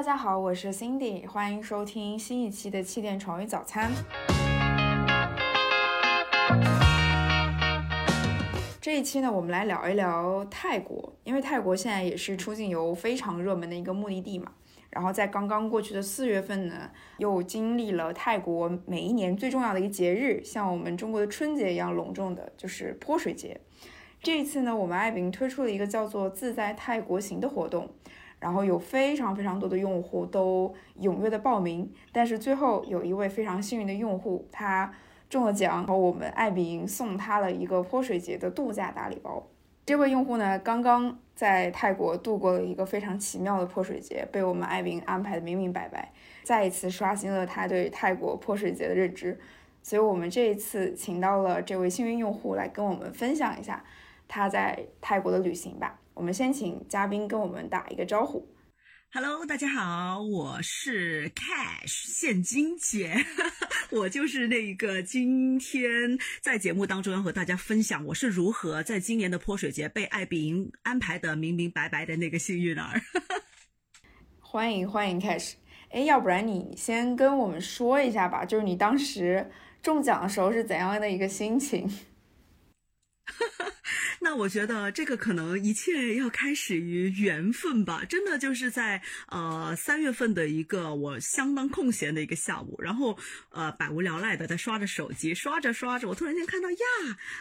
大家好，我是 Cindy，欢迎收听新一期的气垫床与早餐。这一期呢，我们来聊一聊泰国，因为泰国现在也是出境游非常热门的一个目的地嘛。然后在刚刚过去的四月份呢，又经历了泰国每一年最重要的一个节日，像我们中国的春节一样隆重的，就是泼水节。这一次呢，我们爱彼推出了一个叫做“自在泰国行”的活动，然后有非常非常多的用户都踊跃的报名，但是最后有一位非常幸运的用户，他中了奖，然后我们爱彼迎送他了一个泼水节的度假大礼包。这位用户呢，刚刚在泰国度过了一个非常奇妙的泼水节，被我们爱彼迎安排的明明白白，再一次刷新了他对泰国泼水节的认知。所以，我们这一次请到了这位幸运用户来跟我们分享一下。他在泰国的旅行吧。我们先请嘉宾跟我们打一个招呼。Hello，大家好，我是 Cash 现金姐，我就是那个今天在节目当中要和大家分享我是如何在今年的泼水节被爱彼迎安排的明明白白的那个幸运儿。欢迎欢迎 Cash，哎，要不然你先跟我们说一下吧，就是你当时中奖的时候是怎样的一个心情？那我觉得这个可能一切要开始于缘分吧，真的就是在呃三月份的一个我相当空闲的一个下午，然后呃百无聊赖的在刷着手机，刷着刷着，我突然间看到呀，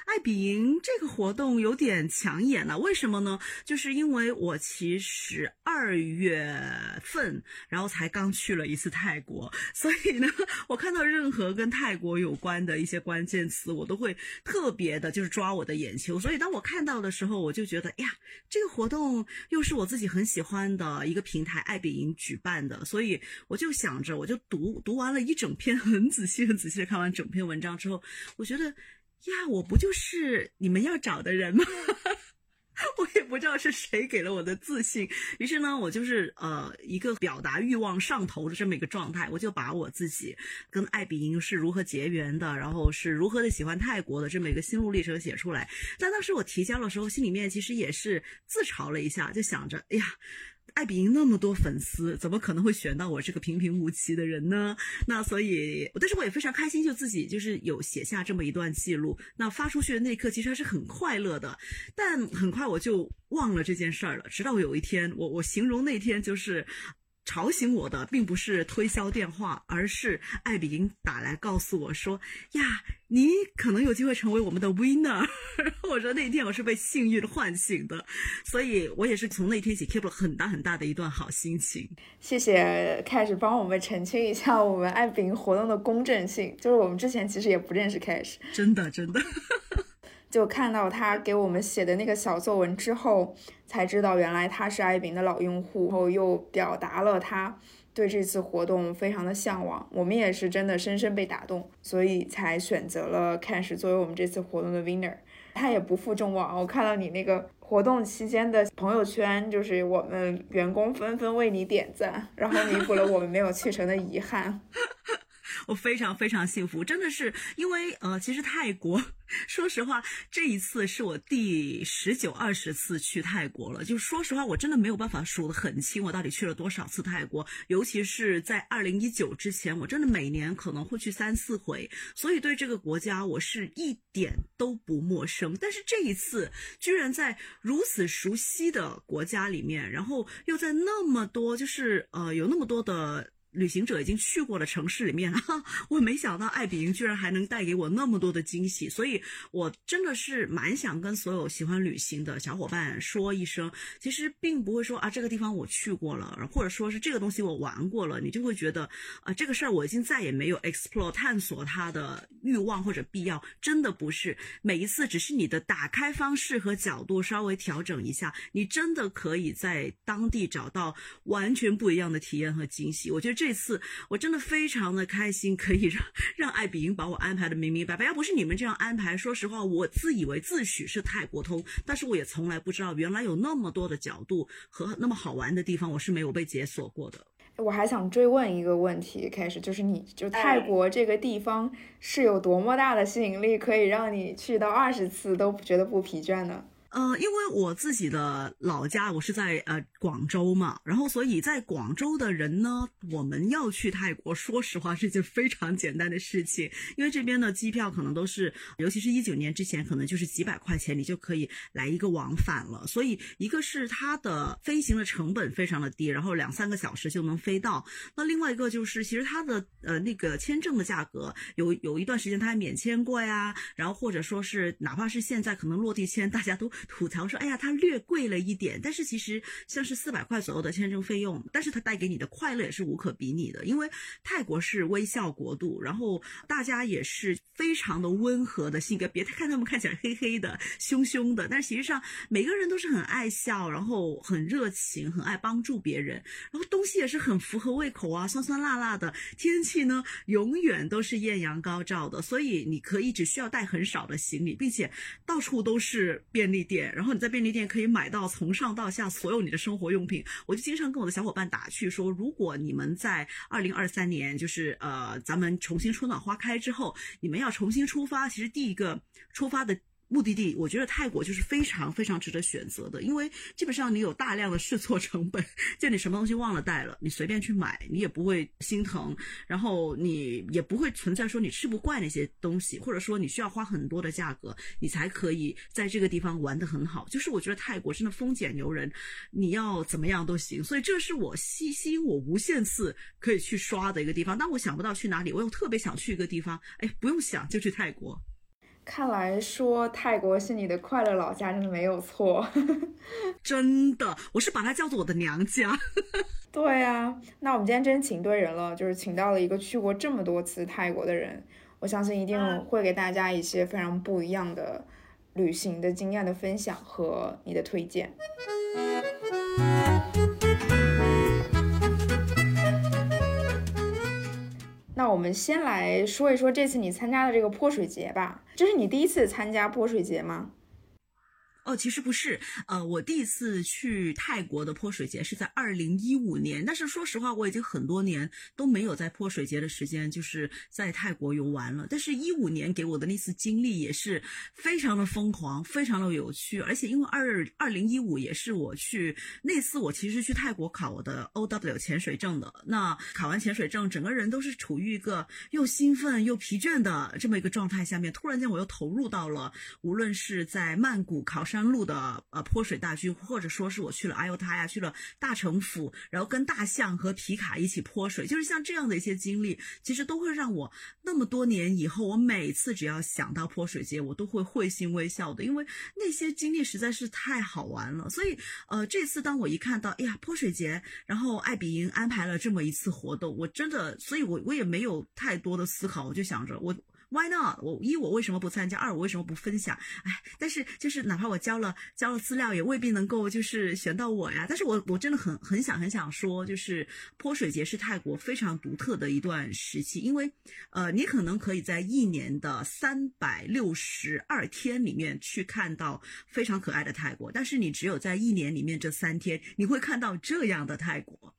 爱彼迎这个活动有点抢眼了，为什么呢？就是因为我其实二月份然后才刚去了一次泰国，所以呢，我看到任何跟泰国有关的一些关键词，我都会特别的就是抓我的眼球，所以当我看到的时候，我就觉得，哎呀，这个活动又是我自己很喜欢的一个平台爱彼迎举办的，所以我就想着，我就读读完了一整篇，很仔细、很仔细的看完整篇文章之后，我觉得，呀，我不就是你们要找的人吗？我也不知道是谁给了我的自信，于是呢，我就是呃一个表达欲望上头的这么一个状态，我就把我自己跟艾比音是如何结缘的，然后是如何的喜欢泰国的这么一个心路历程写出来。但当时我提交的时候，心里面其实也是自嘲了一下，就想着，哎呀。爱彼迎那么多粉丝，怎么可能会选到我这个平平无奇的人呢？那所以，但是我也非常开心，就自己就是有写下这么一段记录。那发出去的那一刻，其实还是很快乐的。但很快我就忘了这件事儿了。直到有一天，我我形容那天就是。吵醒我的并不是推销电话，而是艾比迎打来告诉我说：“呀，你可能有机会成为我们的 winner。”我说那天我是被幸运唤醒的，所以我也是从那天起 keep 了很大很大的一段好心情。谢谢，Cash 帮我们澄清一下我们艾比营活动的公正性，就是我们之前其实也不认识 Cash，真的真的。就看到他给我们写的那个小作文之后，才知道原来他是爱饼的老用户，然后又表达了他对这次活动非常的向往。我们也是真的深深被打动，所以才选择了 Cash 作为我们这次活动的 winner。他也不负众望，我看到你那个活动期间的朋友圈，就是我们员工纷纷为你点赞，然后弥补了我们没有去成的遗憾。我非常非常幸福，真的是因为呃，其实泰国，说实话，这一次是我第十九二十次去泰国了。就说实话，我真的没有办法数得很清，我到底去了多少次泰国。尤其是在二零一九之前，我真的每年可能会去三四回，所以对这个国家我是一点都不陌生。但是这一次，居然在如此熟悉的国家里面，然后又在那么多，就是呃，有那么多的。旅行者已经去过了城市里面，我没想到爱彼迎居然还能带给我那么多的惊喜，所以我真的是蛮想跟所有喜欢旅行的小伙伴说一声，其实并不会说啊这个地方我去过了，或者说是这个东西我玩过了，你就会觉得啊这个事儿我已经再也没有 explore 探索它的欲望或者必要，真的不是，每一次只是你的打开方式和角度稍微调整一下，你真的可以在当地找到完全不一样的体验和惊喜，我觉得。这次我真的非常的开心，可以让让爱彼迎把我安排的明明白白。要不是你们这样安排，说实话，我自以为自诩是泰国通，但是我也从来不知道，原来有那么多的角度和那么好玩的地方，我是没有被解锁过的。我还想追问一个问题，开始就是你就泰国这个地方是有多么大的吸引力，可以让你去到二十次都觉得不疲倦呢？呃，因为我自己的老家我是在呃广州嘛，然后所以在广州的人呢，我们要去泰国，说实话是一件非常简单的事情，因为这边的机票可能都是，尤其是一九年之前，可能就是几百块钱你就可以来一个往返了。所以一个是它的飞行的成本非常的低，然后两三个小时就能飞到。那另外一个就是其实它的呃那个签证的价格有有一段时间它还免签过呀，然后或者说是哪怕是现在可能落地签大家都。吐槽说：“哎呀，它略贵了一点，但是其实像是四百块左右的签证费用，但是它带给你的快乐也是无可比拟的。因为泰国是微笑国度，然后大家也是非常的温和的性格。别看他们看起来黑黑的、凶凶的，但是实际上每个人都是很爱笑，然后很热情，很爱帮助别人。然后东西也是很符合胃口啊，酸酸辣辣的。天气呢，永远都是艳阳高照的，所以你可以只需要带很少的行李，并且到处都是便利。”店，然后你在便利店可以买到从上到下所有你的生活用品。我就经常跟我的小伙伴打趣说，如果你们在二零二三年，就是呃，咱们重新春暖花开之后，你们要重新出发，其实第一个出发的。目的地，我觉得泰国就是非常非常值得选择的，因为基本上你有大量的试错成本，就你什么东西忘了带了，你随便去买，你也不会心疼，然后你也不会存在说你吃不惯那些东西，或者说你需要花很多的价格，你才可以在这个地方玩得很好。就是我觉得泰国真的丰俭由人，你要怎么样都行，所以这是我吸吸我无限次可以去刷的一个地方。但我想不到去哪里，我又特别想去一个地方，哎，不用想就去泰国。看来说泰国是你的快乐老家，真的没有错。真的，我是把它叫做我的娘家。对啊，那我们今天真请对人了，就是请到了一个去过这么多次泰国的人，我相信一定会给大家一些非常不一样的旅行的经验的分享和你的推荐。那我们先来说一说这次你参加的这个泼水节吧，这是你第一次参加泼水节吗？哦，其实不是，呃，我第一次去泰国的泼水节是在二零一五年，但是说实话，我已经很多年都没有在泼水节的时间，就是在泰国游玩了。但是，一五年给我的那次经历也是非常的疯狂，非常的有趣，而且因为二二零一五也是我去那次，我其实去泰国考我的 O W 潜水证的。那考完潜水证，整个人都是处于一个又兴奋又疲倦的这么一个状态下面，突然间我又投入到了，无论是在曼谷考山。路的呃泼水大军，或者说是我去了阿尤他呀，去了大城府，然后跟大象和皮卡一起泼水，就是像这样的一些经历，其实都会让我那么多年以后，我每次只要想到泼水节，我都会会心微笑的，因为那些经历实在是太好玩了。所以呃，这次当我一看到，哎呀泼水节，然后艾比营安排了这么一次活动，我真的，所以我我也没有太多的思考，我就想着我。Why not？我一我为什么不参加？二我为什么不分享？哎，但是就是哪怕我交了交了资料，也未必能够就是选到我呀。但是我我真的很很想很想说，就是泼水节是泰国非常独特的一段时期，因为呃，你可能可以在一年的三百六十二天里面去看到非常可爱的泰国，但是你只有在一年里面这三天，你会看到这样的泰国。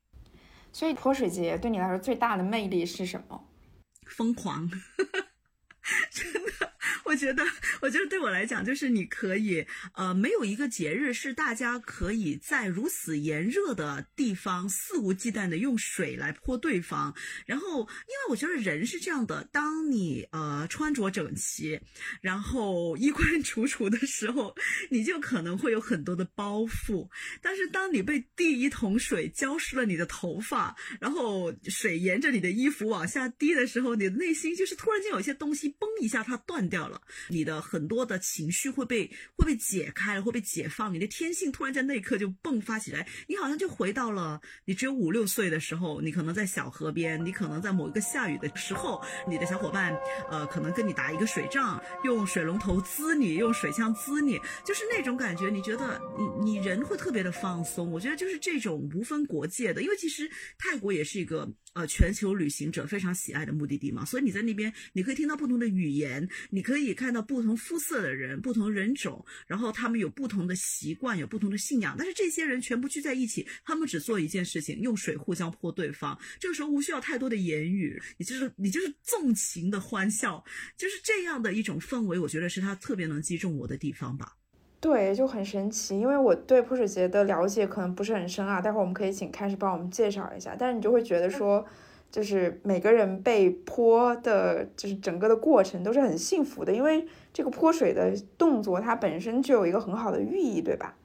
所以泼水节对你来说最大的魅力是什么？疯狂。真的，我觉得，我觉得对我来讲，就是你可以，呃，没有一个节日是大家可以在如此炎热的地方肆无忌惮的用水来泼对方。然后，因为我觉得人是这样的，当你呃穿着整齐，然后衣冠楚楚的时候，你就可能会有很多的包袱。但是，当你被第一桶水浇湿了你的头发，然后水沿着你的衣服往下滴的时候，你的内心就是突然间有一些东西。嘣一下，它断掉了，你的很多的情绪会被会被解开了，会被解放，你的天性突然在那一刻就迸发起来，你好像就回到了你只有五六岁的时候，你可能在小河边，你可能在某一个下雨的时候，你的小伙伴呃可能跟你打一个水仗，用水龙头滋你，用水枪滋你，就是那种感觉，你觉得你你人会特别的放松，我觉得就是这种无分国界的，因为其实泰国也是一个。呃，全球旅行者非常喜爱的目的地嘛，所以你在那边，你可以听到不同的语言，你你可以看到不同肤色的人、不同人种，然后他们有不同的习惯，有不同的信仰，但是这些人全部聚在一起，他们只做一件事情，用水互相泼对方。这个时候无需要太多的言语，你就是你就是纵情的欢笑，就是这样的一种氛围，我觉得是他特别能击中我的地方吧。对，就很神奇，因为我对泼水节的了解可能不是很深啊，待会儿我们可以请开始帮我们介绍一下。但是你就会觉得说，就是每个人被泼的，就是整个的过程都是很幸福的，因为这个泼水的动作它本身就有一个很好的寓意，对吧？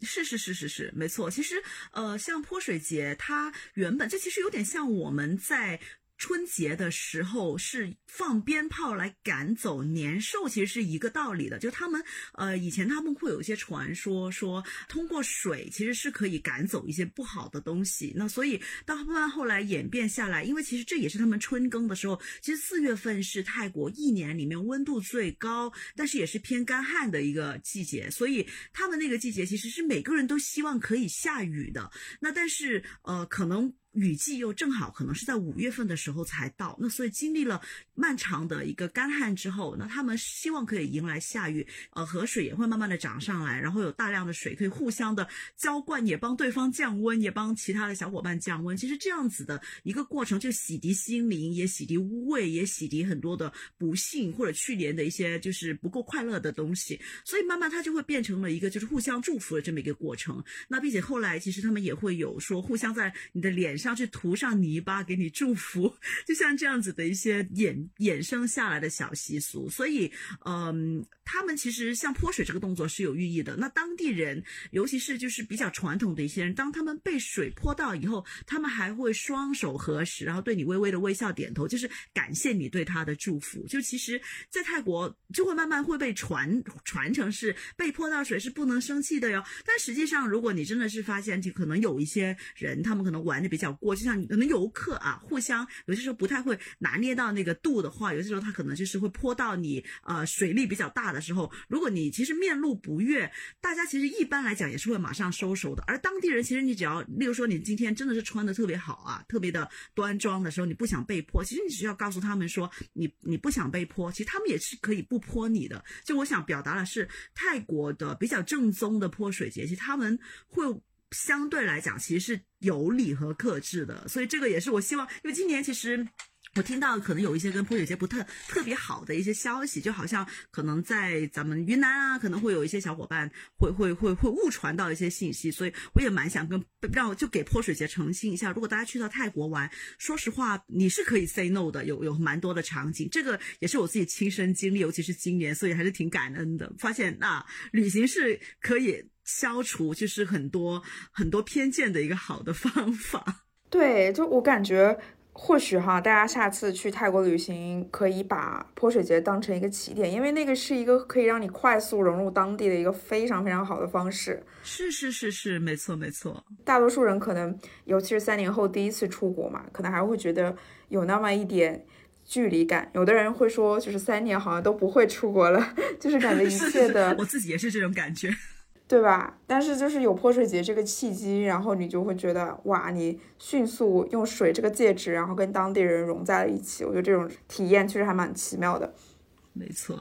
是是是是是，没错。其实，呃，像泼水节，它原本这其实有点像我们在。春节的时候是放鞭炮来赶走年兽，其实是一个道理的。就他们，呃，以前他们会有一些传说，说通过水其实是可以赶走一些不好的东西。那所以到慢慢后来演变下来，因为其实这也是他们春耕的时候。其实四月份是泰国一年里面温度最高，但是也是偏干旱的一个季节。所以他们那个季节其实是每个人都希望可以下雨的。那但是，呃，可能。雨季又正好可能是在五月份的时候才到，那所以经历了漫长的一个干旱之后，那他们希望可以迎来下雨，呃，河水也会慢慢的涨上来，然后有大量的水可以互相的浇灌，也帮对方降温，也帮其他的小伙伴降温。其实这样子的一个过程，就洗涤心灵，也洗涤污秽，也洗涤很多的不幸或者去年的一些就是不够快乐的东西。所以慢慢它就会变成了一个就是互相祝福的这么一个过程。那并且后来其实他们也会有说互相在你的脸。上去涂上泥巴给你祝福，就像这样子的一些衍衍生下来的小习俗，所以，嗯，他们其实像泼水这个动作是有寓意的。那当地人，尤其是就是比较传统的一些人，当他们被水泼到以后，他们还会双手合十，然后对你微微的微笑点头，就是感谢你对他的祝福。就其实，在泰国就会慢慢会被传传承是被泼到水是不能生气的哟。但实际上，如果你真的是发现，就可能有一些人，他们可能玩的比较。过就像可能游客啊，互相有些时候不太会拿捏到那个度的话，有些时候他可能就是会泼到你，呃，水力比较大的时候，如果你其实面露不悦，大家其实一般来讲也是会马上收手的。而当地人其实你只要，例如说你今天真的是穿的特别好啊，特别的端庄的时候，你不想被泼，其实你只要告诉他们说你你不想被泼，其实他们也是可以不泼你的。就我想表达的是泰国的比较正宗的泼水节，其实他们会。相对来讲，其实是有理和克制的，所以这个也是我希望，因为今年其实我听到可能有一些跟泼水节不特特别好的一些消息，就好像可能在咱们云南啊，可能会有一些小伙伴会会会会误传到一些信息，所以我也蛮想跟让就给泼水节澄清一下，如果大家去到泰国玩，说实话你是可以 say no 的，有有蛮多的场景，这个也是我自己亲身经历，尤其是今年，所以还是挺感恩的，发现啊旅行是可以。消除就是很多很多偏见的一个好的方法。对，就我感觉，或许哈，大家下次去泰国旅行，可以把泼水节当成一个起点，因为那个是一个可以让你快速融入当地的一个非常非常好的方式。是是是是，没错没错。大多数人可能，尤其是三年后第一次出国嘛，可能还会觉得有那么一点距离感。有的人会说，就是三年好像都不会出国了，就是感觉一切的。我自己也是这种感觉。对吧？但是就是有泼水节这个契机，然后你就会觉得哇，你迅速用水这个介质，然后跟当地人融在了一起。我觉得这种体验确实还蛮奇妙的。没错。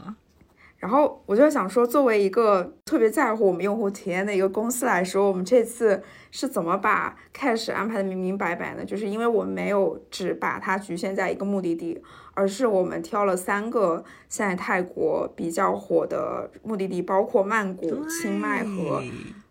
然后我就想说，作为一个特别在乎我们用户体验的一个公司来说，我们这次是怎么把 Cash 安排的明明白白呢？就是因为我们没有只把它局限在一个目的地。而是我们挑了三个现在泰国比较火的目的地，包括曼谷、清迈和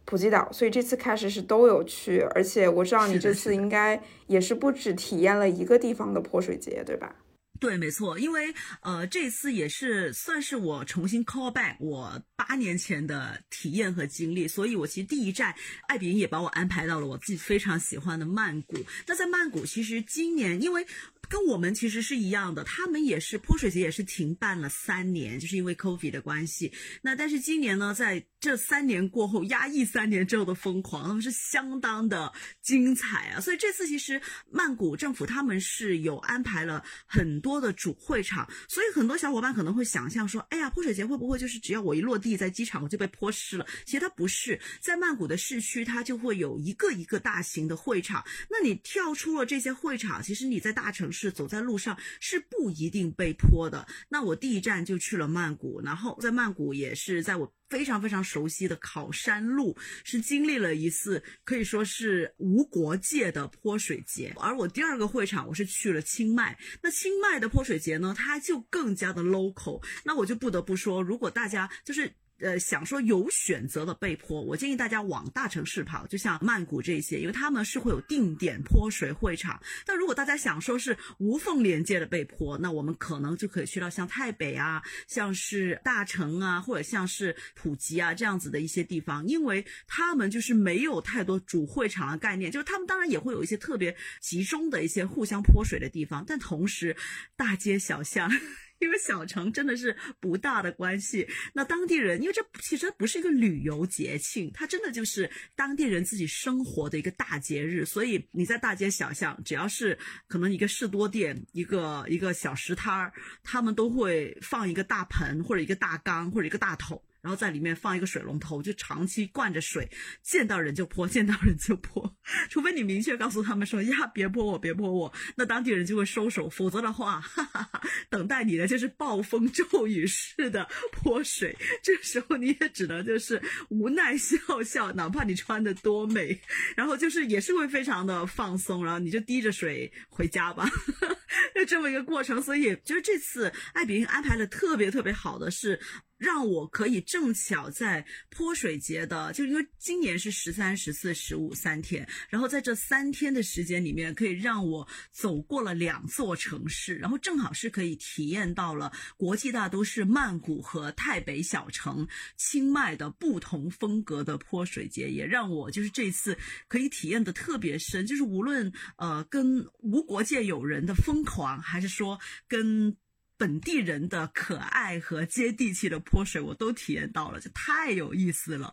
普吉岛，所以这次开始是都有去。而且我知道你这次应该也是不止体验了一个地方的泼水节，对吧？对，没错，因为呃这次也是算是我重新 call back 我八年前的体验和经历，所以我其实第一站艾比也把我安排到了我自己非常喜欢的曼谷。那在曼谷，其实今年因为。跟我们其实是一样的，他们也是泼水节也是停办了三年，就是因为 COVID 的关系。那但是今年呢，在这三年过后，压抑三年之后的疯狂，他们是相当的精彩啊！所以这次其实曼谷政府他们是有安排了很多的主会场，所以很多小伙伴可能会想象说，哎呀，泼水节会不会就是只要我一落地在机场我就被泼湿了？其实它不是，在曼谷的市区它就会有一个一个大型的会场，那你跳出了这些会场，其实你在大城市。是走在路上是不一定被泼的。那我第一站就去了曼谷，然后在曼谷也是在我非常非常熟悉的考山路，是经历了一次可以说是无国界的泼水节。而我第二个会场我是去了清迈，那清迈的泼水节呢，它就更加的 local。那我就不得不说，如果大家就是。呃，想说有选择的背坡，我建议大家往大城市跑，就像曼谷这些，因为他们是会有定点泼水会场。但如果大家想说是无缝连接的背坡，那我们可能就可以去到像台北啊，像是大城啊，或者像是普吉啊这样子的一些地方，因为他们就是没有太多主会场的概念，就是他们当然也会有一些特别集中的一些互相泼水的地方，但同时大街小巷。因为小城真的是不大的关系，那当地人，因为这其实不是一个旅游节庆，它真的就是当地人自己生活的一个大节日，所以你在大街小巷，只要是可能一个士多店，一个一个小食摊儿，他们都会放一个大盆或者一个大缸或者一个大桶。然后在里面放一个水龙头，就长期灌着水，见到人就泼，见到人就泼。除非你明确告诉他们说呀，别泼我，别泼我，那当地人就会收手。否则的话，哈哈哈，等待你的就是暴风骤雨式的泼水。这时候你也只能就是无奈笑笑，哪怕你穿的多美，然后就是也是会非常的放松，然后你就滴着水回家吧，就这么一个过程。所以就是这次艾比安排的特别特别好的是。让我可以正巧在泼水节的，就因为今年是十三、十四、十五三天，然后在这三天的时间里面，可以让我走过了两座城市，然后正好是可以体验到了国际大都市曼谷和泰北小城清迈的不同风格的泼水节，也让我就是这次可以体验的特别深，就是无论呃跟无国界友人的疯狂，还是说跟。本地人的可爱和接地气的泼水，我都体验到了，就太有意思了。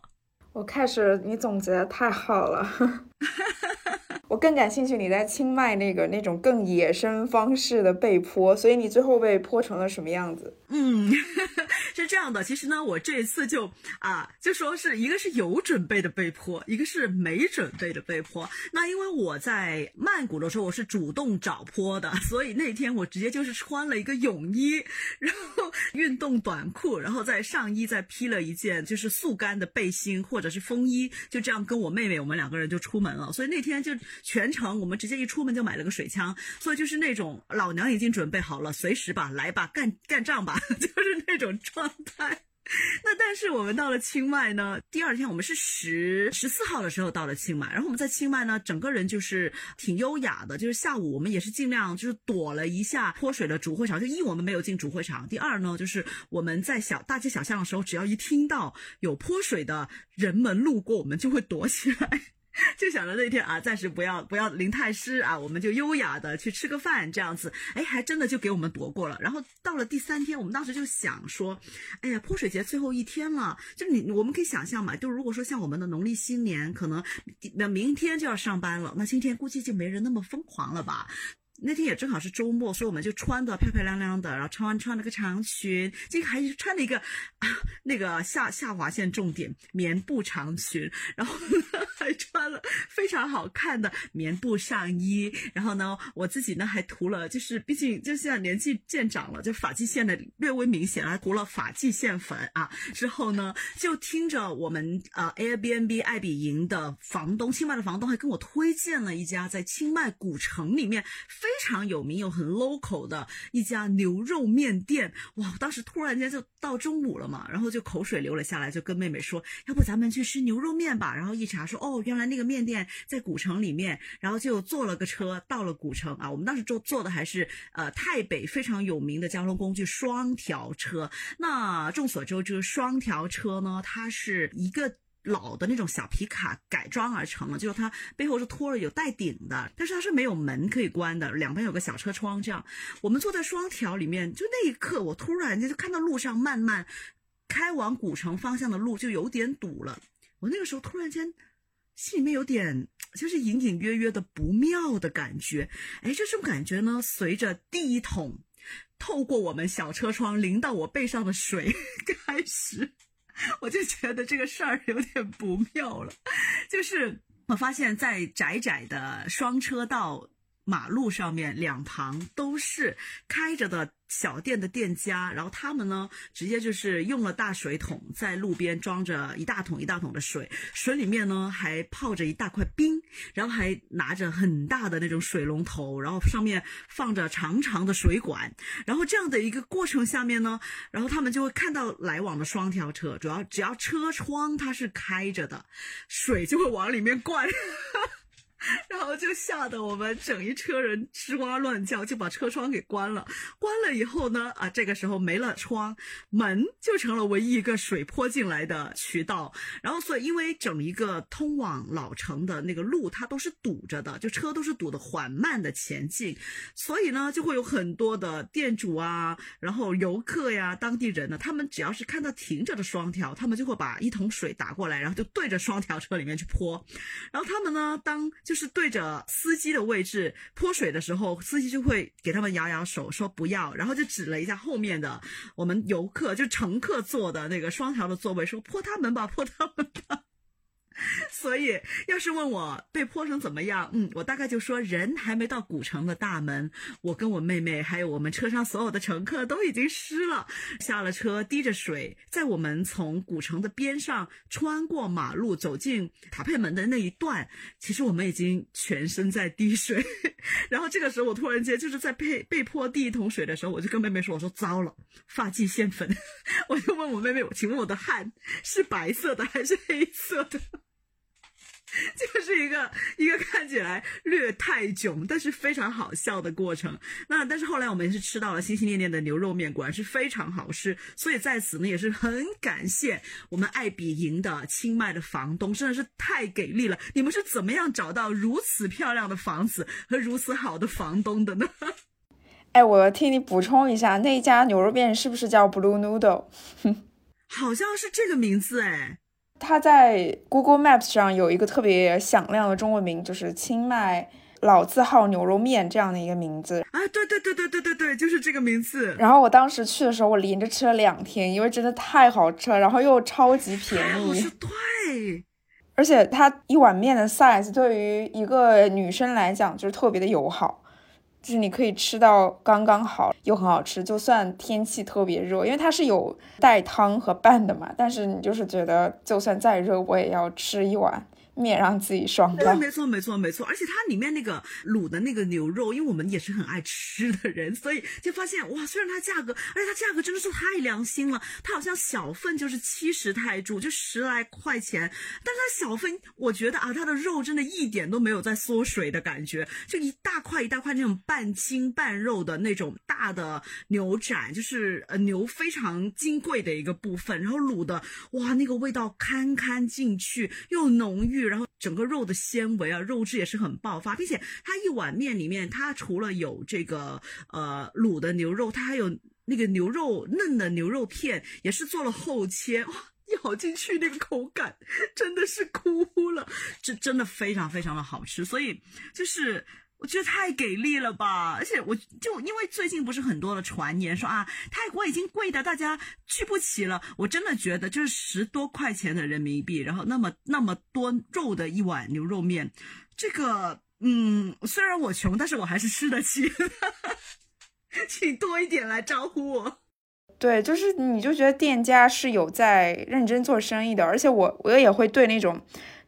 我开始，你总结的太好了。我更感兴趣你在清迈那个那种更野生方式的被泼，所以你最后被泼成了什么样子？嗯，是这样的。其实呢，我这次就啊，就说是一个是有准备的被泼，一个是没准备的被泼。那因为我在曼谷的时候，我是主动找泼的，所以那天我直接就是穿了一个泳衣，然后运动短裤，然后在上衣再披了一件就是速干的背心或者是风衣，就这样跟我妹妹我们两个人就出门了。所以那天就。全程我们直接一出门就买了个水枪，所以就是那种老娘已经准备好了，随时吧，来吧，干干仗吧，就是那种状态。那但是我们到了清迈呢，第二天我们是十十四号的时候到了清迈，然后我们在清迈呢，整个人就是挺优雅的，就是下午我们也是尽量就是躲了一下泼水的主会场，就一我们没有进主会场，第二呢就是我们在小大街小巷的时候，只要一听到有泼水的人们路过，我们就会躲起来。就想着那天啊，暂时不要不要淋太湿啊，我们就优雅的去吃个饭这样子，哎，还真的就给我们躲过了。然后到了第三天，我们当时就想说，哎呀，泼水节最后一天了，就你我们可以想象嘛，就如果说像我们的农历新年，可能那明天就要上班了，那今天估计就没人那么疯狂了吧。那天也正好是周末，所以我们就穿的漂漂亮亮的，然后穿穿了个长裙，这个还穿了一个啊那个下下划线重点棉布长裙，然后 还穿了非常好看的棉布上衣，然后呢，我自己呢还涂了，就是毕竟就现在年纪渐长了，就发际线的略微明显了，涂了发际线粉啊。之后呢，就听着我们呃 Airbnb 爱比营的房东，清迈的房东还跟我推荐了一家在清迈古城里面。非常有名又很 local 的一家牛肉面店，哇！当时突然间就到中午了嘛，然后就口水流了下来，就跟妹妹说：“要不咱们去吃牛肉面吧？”然后一查说：“哦，原来那个面店在古城里面。”然后就坐了个车到了古城啊。我们当时坐坐的还是呃太北非常有名的交通工具双条车。那众所周知，双条车呢，它是一个。老的那种小皮卡改装而成了，就是它背后是托着有带顶的，但是它是没有门可以关的，两边有个小车窗。这样，我们坐在双条里面，就那一刻，我突然间就看到路上慢慢开往古城方向的路就有点堵了。我那个时候突然间心里面有点就是隐隐约约的不妙的感觉。哎，这种感觉呢，随着第一桶透过我们小车窗淋到我背上的水 开始。我就觉得这个事儿有点不妙了，就是我发现，在窄窄的双车道马路上面两旁都是开着的小店的店家，然后他们呢，直接就是用了大水桶在路边装着一大桶一大桶的水，水里面呢还泡着一大块冰，然后还拿着很大的那种水龙头，然后上面放着长长的水管，然后这样的一个过程下面呢，然后他们就会看到来往的双条车，主要只要车窗它是开着的，水就会往里面灌。然后就吓得我们整一车人吱哇乱叫，就把车窗给关了。关了以后呢，啊，这个时候没了窗，门就成了唯一一个水泼进来的渠道。然后，所以因为整一个通往老城的那个路，它都是堵着的，就车都是堵的缓慢的前进。所以呢，就会有很多的店主啊，然后游客呀、当地人呢，他们只要是看到停着的双条，他们就会把一桶水打过来，然后就对着双条车里面去泼。然后他们呢，当就。就是对着司机的位置泼水的时候，司机就会给他们摇摇手说不要，然后就指了一下后面的我们游客，就乘客坐的那个双条的座位，说泼他们吧，泼他们吧。所以，要是问我被泼成怎么样，嗯，我大概就说人还没到古城的大门，我跟我妹妹还有我们车上所有的乘客都已经湿了。下了车，滴着水，在我们从古城的边上穿过马路走进塔佩门的那一段，其实我们已经全身在滴水。然后这个时候，我突然间就是在被被泼第一桶水的时候，我就跟妹妹说：“我说糟了，发际线粉。”我就问我妹妹：“请问我的汗是白色的还是黑色的？” 就是一个一个看起来略太囧，但是非常好笑的过程。那但是后来我们也是吃到了心心念念的牛肉面，果然是非常好吃。所以在此呢，也是很感谢我们爱比营的清迈的房东，真的是太给力了。你们是怎么样找到如此漂亮的房子和如此好的房东的呢？哎，我替你补充一下，那家牛肉面是不是叫 Blue Noodle？好像是这个名字哎。它在 Google Maps 上有一个特别响亮的中文名，就是清迈老字号牛肉面这样的一个名字啊！对对对对对对对，就是这个名字。然后我当时去的时候，我连着吃了两天，因为真的太好吃了，然后又超级便宜。对，而且它一碗面的 size 对于一个女生来讲就是特别的友好。就是你可以吃到刚刚好，又很好吃，就算天气特别热，因为它是有带汤和拌的嘛。但是你就是觉得，就算再热，我也要吃一碗。面让自己爽对，没错没错没错，而且它里面那个卤的那个牛肉，因为我们也是很爱吃的人，所以就发现哇，虽然它价格，而且它价格真的是太良心了，它好像小份就是七十泰铢，就十来块钱，但它小份，我觉得啊，它的肉真的一点都没有在缩水的感觉，就一大块一大块那种半筋半肉的那种大的牛展，就是呃牛非常金贵的一个部分，然后卤的哇，那个味道堪堪进去，又浓郁。然后整个肉的纤维啊，肉质也是很爆发，并且它一碗面里面，它除了有这个呃卤的牛肉，它还有那个牛肉嫩的牛肉片，也是做了厚切，哇，咬进去那个口感真的是哭了，这真的非常非常的好吃，所以就是。我觉得太给力了吧！而且我就因为最近不是很多的传言说啊，泰国已经贵的大家去不起了。我真的觉得就是十多块钱的人民币，然后那么那么多肉的一碗牛肉面，这个嗯，虽然我穷，但是我还是吃得起。请多一点来招呼我。对，就是你就觉得店家是有在认真做生意的，而且我我也会对那种。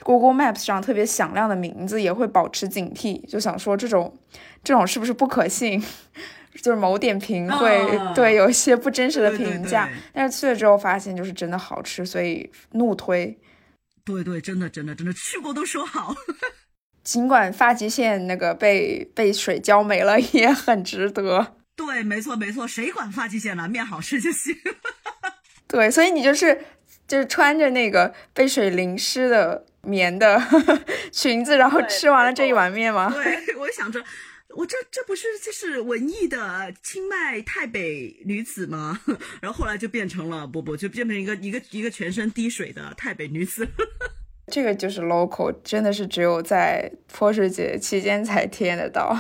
Google Maps 上特别响亮的名字也会保持警惕，就想说这种这种是不是不可信？就是某点评会对有一些不真实的评价，但是去了之后发现就是真的好吃，所以怒推。对对，真的真的真的去过都说好。尽管发际线那个被被水浇没了，也很值得。对，没错没错，谁管发际线了？面好吃就行。对，所以你就是就是穿着那个被水淋湿的。棉的 裙子，然后吃完了这一碗面吗？对，我想着，我这这不是就是文艺的清迈太北女子吗？然后后来就变成了不不，就变成一个一个一个全身滴水的太北女子。这个就是 local，真的是只有在泼水节期间才体验得到。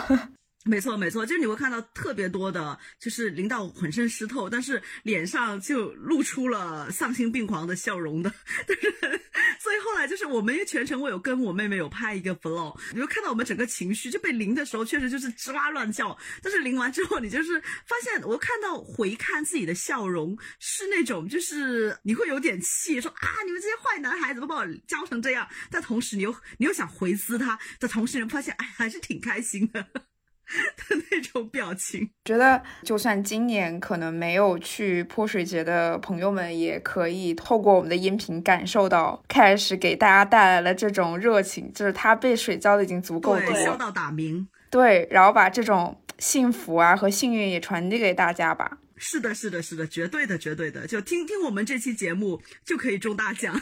没错，没错，就是你会看到特别多的，就是淋到浑身湿透，但是脸上就露出了丧心病狂的笑容的。但是，所以后来就是我们因为全程我有跟我妹妹有拍一个 vlog，你就看到我们整个情绪就被淋的时候，确实就是吱哇乱叫。但是淋完之后，你就是发现我看到回看自己的笑容是那种，就是你会有点气，说啊你们这些坏男孩怎么把我教成这样？但同时你又你又想回思他的同时，你发现哎还是挺开心的。的那种表情，觉得就算今年可能没有去泼水节的朋友们，也可以透过我们的音频感受到，开始给大家带来了这种热情，就是他被水浇的已经足够多，笑到打鸣，对，然后把这种幸福啊和幸运也传递给大家吧。是的，是的，是的，绝对的，绝对的，就听听我们这期节目就可以中大奖。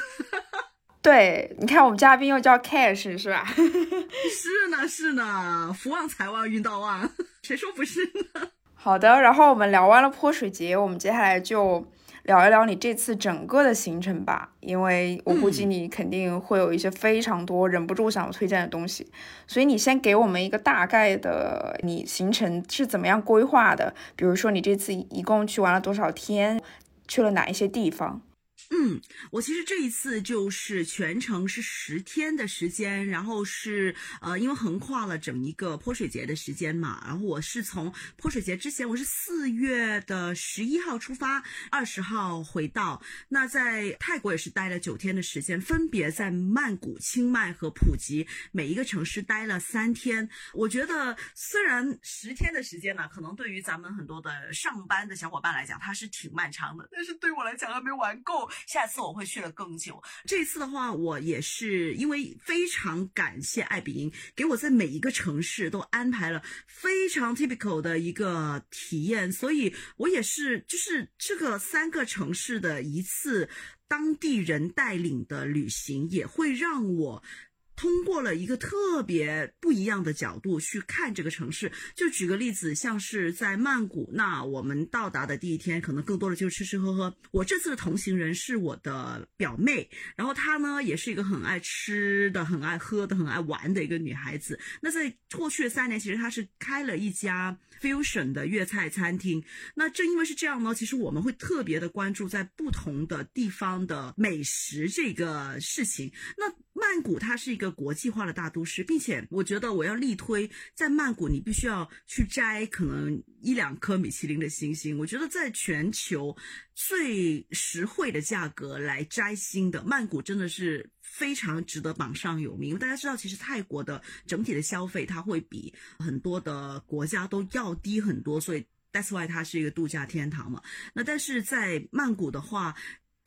对，你看我们嘉宾又叫 Cash 是吧？是呢，是呢，福旺财旺运到旺，谁说不是呢？好的，然后我们聊完了泼水节，我们接下来就聊一聊你这次整个的行程吧，因为我估计你肯定会有一些非常多忍不住想要推荐的东西，所以你先给我们一个大概的你行程是怎么样规划的，比如说你这次一共去玩了多少天，去了哪一些地方？嗯，我其实这一次就是全程是十天的时间，然后是呃，因为横跨了整一个泼水节的时间嘛，然后我是从泼水节之前，我是四月的十一号出发，二十号回到。那在泰国也是待了九天的时间，分别在曼谷、清迈和普吉每一个城市待了三天。我觉得虽然十天的时间呢，可能对于咱们很多的上班的小伙伴来讲，它是挺漫长的，但是对我来讲还没玩够。下次我会去的更久。这次的话，我也是因为非常感谢艾比营给我在每一个城市都安排了非常 typical 的一个体验，所以我也是就是这个三个城市的一次当地人带领的旅行，也会让我。通过了一个特别不一样的角度去看这个城市，就举个例子，像是在曼谷，那我们到达的第一天，可能更多的就是吃吃喝喝。我这次的同行人是我的表妹，然后她呢也是一个很爱吃的、很爱喝的、很爱玩的一个女孩子。那在过去的三年，其实她是开了一家 fusion 的粤菜餐厅。那正因为是这样呢，其实我们会特别的关注在不同的地方的美食这个事情。那曼谷它是一个国际化的大都市，并且我觉得我要力推，在曼谷你必须要去摘可能一两颗米其林的星星。我觉得在全球最实惠的价格来摘星的曼谷真的是非常值得榜上有名。因为大家知道，其实泰国的整体的消费它会比很多的国家都要低很多，所以 that's why 它是一个度假天堂嘛。那但是在曼谷的话，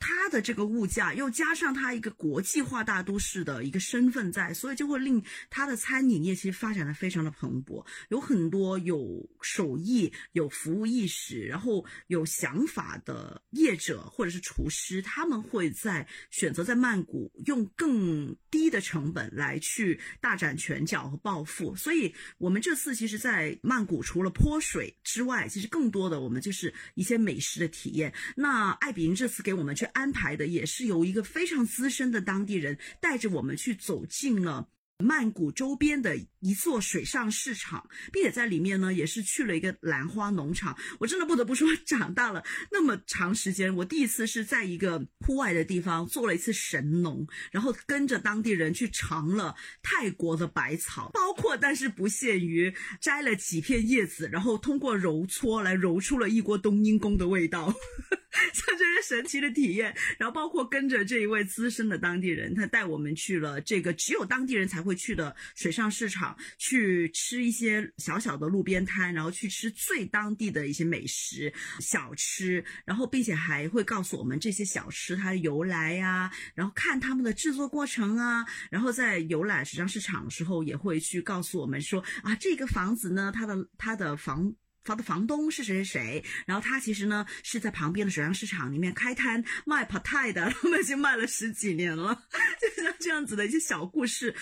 它的这个物价又加上它一个国际化大都市的一个身份在，所以就会令它的餐饮业其实发展的非常的蓬勃，有很多有手艺、有服务意识，然后有想法的业者或者是厨师，他们会在选择在曼谷用更低的成本来去大展拳脚和暴富。所以我们这次其实，在曼谷除了泼水之外，其实更多的我们就是一些美食的体验。那艾比营这次给我们去。安排的也是由一个非常资深的当地人带着我们去走进了曼谷周边的一座水上市场，并且在里面呢也是去了一个兰花农场。我真的不得不说，长大了那么长时间，我第一次是在一个户外的地方做了一次神农，然后跟着当地人去尝了泰国的百草，包括但是不限于摘了几片叶子，然后通过揉搓来揉出了一锅冬阴功的味道。像这些神奇的体验，然后包括跟着这一位资深的当地人，他带我们去了这个只有当地人才会去的水上市场，去吃一些小小的路边摊，然后去吃最当地的一些美食小吃，然后并且还会告诉我们这些小吃它的由来呀，然后看他们的制作过程啊，然后在游览水上市场的时候也会去告诉我们说啊，这个房子呢，它的它的房。他的房东是谁谁谁，然后他其实呢是在旁边的水上市场里面开摊卖 p a t 的，他们已经卖了十几年了，就像这样子的一些小故事。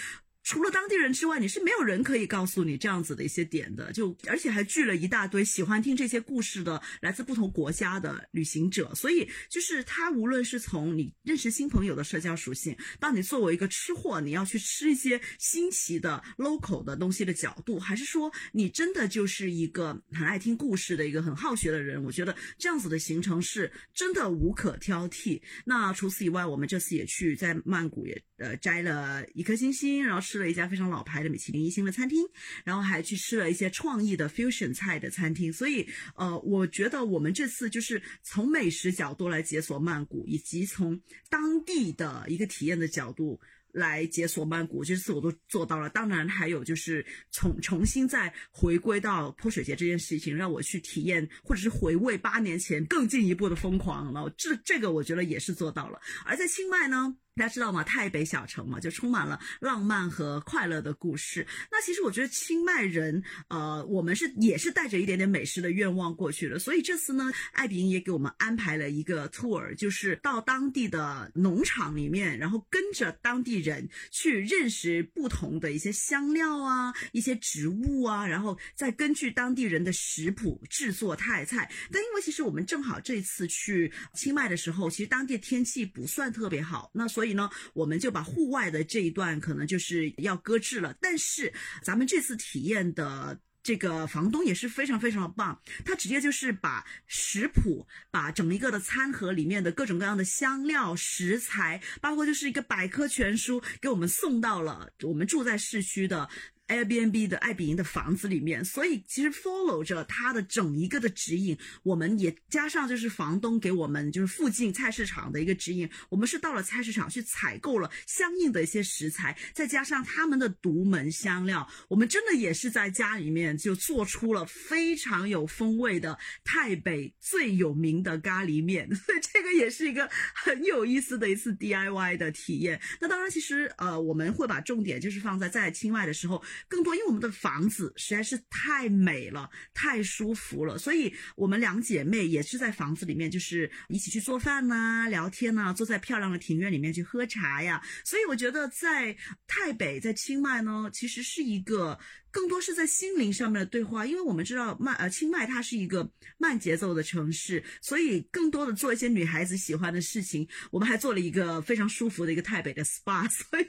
除了当地人之外，你是没有人可以告诉你这样子的一些点的，就而且还聚了一大堆喜欢听这些故事的来自不同国家的旅行者，所以就是他无论是从你认识新朋友的社交属性，到你作为一个吃货，你要去吃一些新奇的 local 的东西的角度，还是说你真的就是一个很爱听故事的一个很好学的人，我觉得这样子的行程是真的无可挑剔。那除此以外，我们这次也去在曼谷也呃摘了一颗星星，然后吃。吃了一家非常老牌的米其林一星的餐厅，然后还去吃了一些创意的 fusion 菜的餐厅。所以，呃，我觉得我们这次就是从美食角度来解锁曼谷，以及从当地的一个体验的角度来解锁曼谷，这次我都做到了。当然，还有就是重重新再回归到泼水节这件事情，让我去体验或者是回味八年前更进一步的疯狂了。这这个我觉得也是做到了。而在清迈呢？大家知道吗？太北小城嘛，就充满了浪漫和快乐的故事。那其实我觉得清迈人，呃，我们是也是带着一点点美食的愿望过去的。所以这次呢，艾比营也给我们安排了一个 tour，就是到当地的农场里面，然后跟着当地人去认识不同的一些香料啊、一些植物啊，然后再根据当地人的食谱制作泰菜。但因为其实我们正好这次去清迈的时候，其实当地天气不算特别好，那所以。所以呢，我们就把户外的这一段可能就是要搁置了。但是咱们这次体验的这个房东也是非常非常的棒，他直接就是把食谱、把整一个的餐盒里面的各种各样的香料、食材，包括就是一个百科全书，给我们送到了我们住在市区的。Airbnb 的爱比营的房子里面，所以其实 follow 着它的整一个的指引，我们也加上就是房东给我们就是附近菜市场的一个指引，我们是到了菜市场去采购了相应的一些食材，再加上他们的独门香料，我们真的也是在家里面就做出了非常有风味的泰北最有名的咖喱面，所 以这个也是一个很有意思的一次 DIY 的体验。那当然，其实呃我们会把重点就是放在在清迈的时候。更多，因为我们的房子实在是太美了，太舒服了，所以我们两姐妹也是在房子里面，就是一起去做饭呐、聊天呐，坐在漂亮的庭院里面去喝茶呀。所以我觉得在泰北、在清迈呢，其实是一个。更多是在心灵上面的对话，因为我们知道慢呃清迈它是一个慢节奏的城市，所以更多的做一些女孩子喜欢的事情。我们还做了一个非常舒服的一个台北的 SPA，所以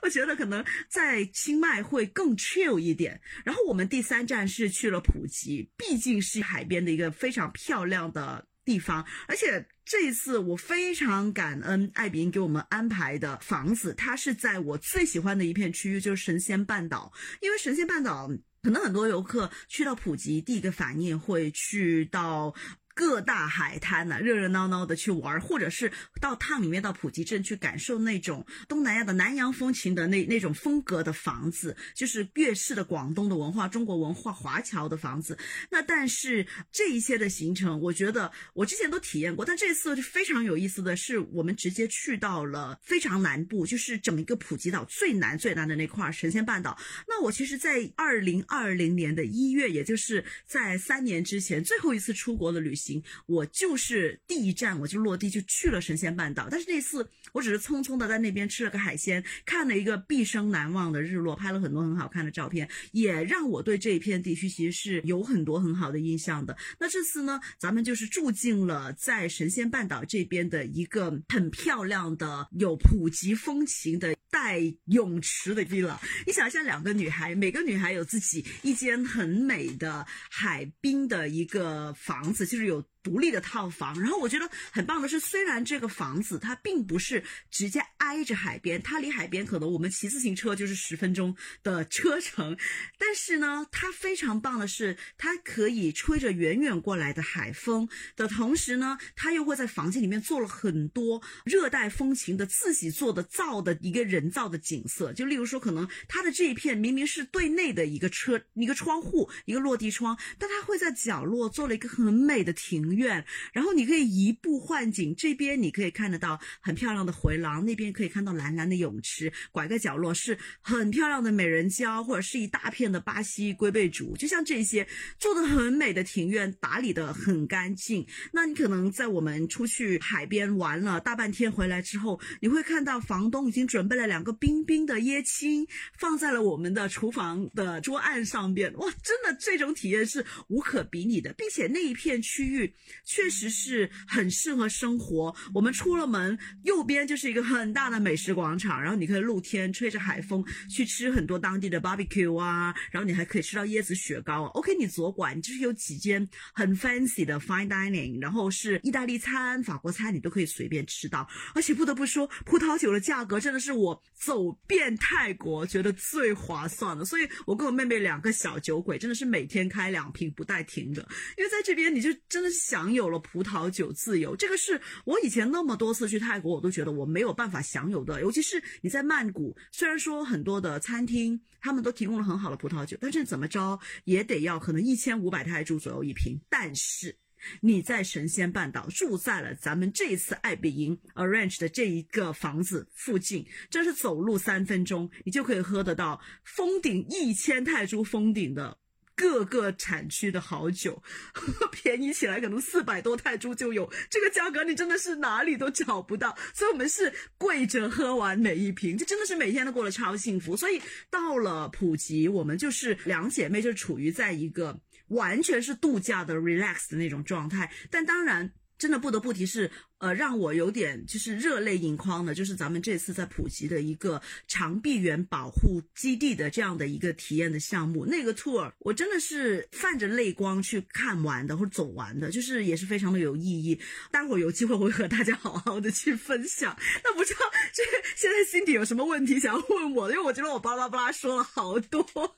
我觉得可能在清迈会更 chill 一点。然后我们第三站是去了普吉，毕竟是海边的一个非常漂亮的。地方，而且这一次我非常感恩艾比给我们安排的房子，它是在我最喜欢的一片区域，就是神仙半岛。因为神仙半岛，可能很多游客去到普吉，第一个反应会去到。各大海滩呢，热热闹闹的去玩，或者是到趟里面到普吉镇去感受那种东南亚的南洋风情的那那种风格的房子，就是粤式的广东的文化、中国文化、华侨的房子。那但是这一些的行程，我觉得我之前都体验过，但这次就非常有意思的是，我们直接去到了非常南部，就是整一个普吉岛最南最南的那块神仙半岛。那我其实，在二零二零年的一月，也就是在三年之前最后一次出国的旅行。行，我就是第一站我就落地就去了神仙半岛，但是那次我只是匆匆的在那边吃了个海鲜，看了一个毕生难忘的日落，拍了很多很好看的照片，也让我对这一片地区其实是有很多很好的印象的。那这次呢，咱们就是住进了在神仙半岛这边的一个很漂亮的有普及风情的带泳池的 villa。你想象两个女孩，每个女孩有自己一间很美的海滨的一个房子，就是有。有独立的套房，然后我觉得很棒的是，虽然这个房子它并不是直接挨着海边，它离海边可能我们骑自行车就是十分钟的车程，但是呢，它非常棒的是，它可以吹着远远过来的海风的同时呢，它又会在房间里面做了很多热带风情的自己做的造的一个人造的景色，就例如说，可能它的这一片明明是对内的一个车一个窗户一个落地窗，但它会在角落做了一个很美的庭。院，然后你可以移步换景，这边你可以看得到很漂亮的回廊，那边可以看到蓝蓝的泳池，拐个角落是很漂亮的美人蕉，或者是一大片的巴西龟背竹，就像这些做的很美的庭院，打理的很干净。那你可能在我们出去海边玩了大半天回来之后，你会看到房东已经准备了两个冰冰的椰青，放在了我们的厨房的桌案上边。哇，真的这种体验是无可比拟的，并且那一片区域确实是很适合生活。我们出了门，右边就是一个很大的美食广场，然后你可以露天吹着海风去吃很多当地的 barbecue 啊，然后你还可以吃到椰子雪糕。OK，你左拐，你就是有几间很 fancy 的 fine dining，然后是意大利餐、法国餐，你都可以随便吃到。而且不得不说，葡萄酒的价格真的是我走遍泰国觉得最划算的。所以我跟我妹妹两个小酒鬼，真的是每天开两瓶不带停的。因为在这边，你就真的是享有了葡萄酒自由。这个是我以前那么多次去泰国，我都觉得我没有办法享有的。尤其是你在曼谷，虽然说很多的餐厅他们都提供了很好的葡萄酒，但是怎么着也得要可能一千五百泰铢左右一瓶。但是你在神仙半岛住在了咱们这次爱彼迎 arrange 的这一个房子附近，真是走路三分钟，你就可以喝得到封顶一千泰铢封顶的。各个产区的好酒，便宜起来可能四百多泰铢就有，这个价格你真的是哪里都找不到，所以我们是跪着喝完每一瓶，就真的是每天都过得超幸福。所以到了普吉，我们就是两姐妹就处于在一个完全是度假的 relax 的那种状态，但当然。真的不得不提是，呃，让我有点就是热泪盈眶的，就是咱们这次在普吉的一个长臂猿保护基地的这样的一个体验的项目，那个 tour 我真的是泛着泪光去看完的或者走完的，就是也是非常的有意义。待会儿有机会会和大家好好的去分享。那不知道这现在心底有什么问题想要问我？因为我觉得我巴拉巴拉说了好多。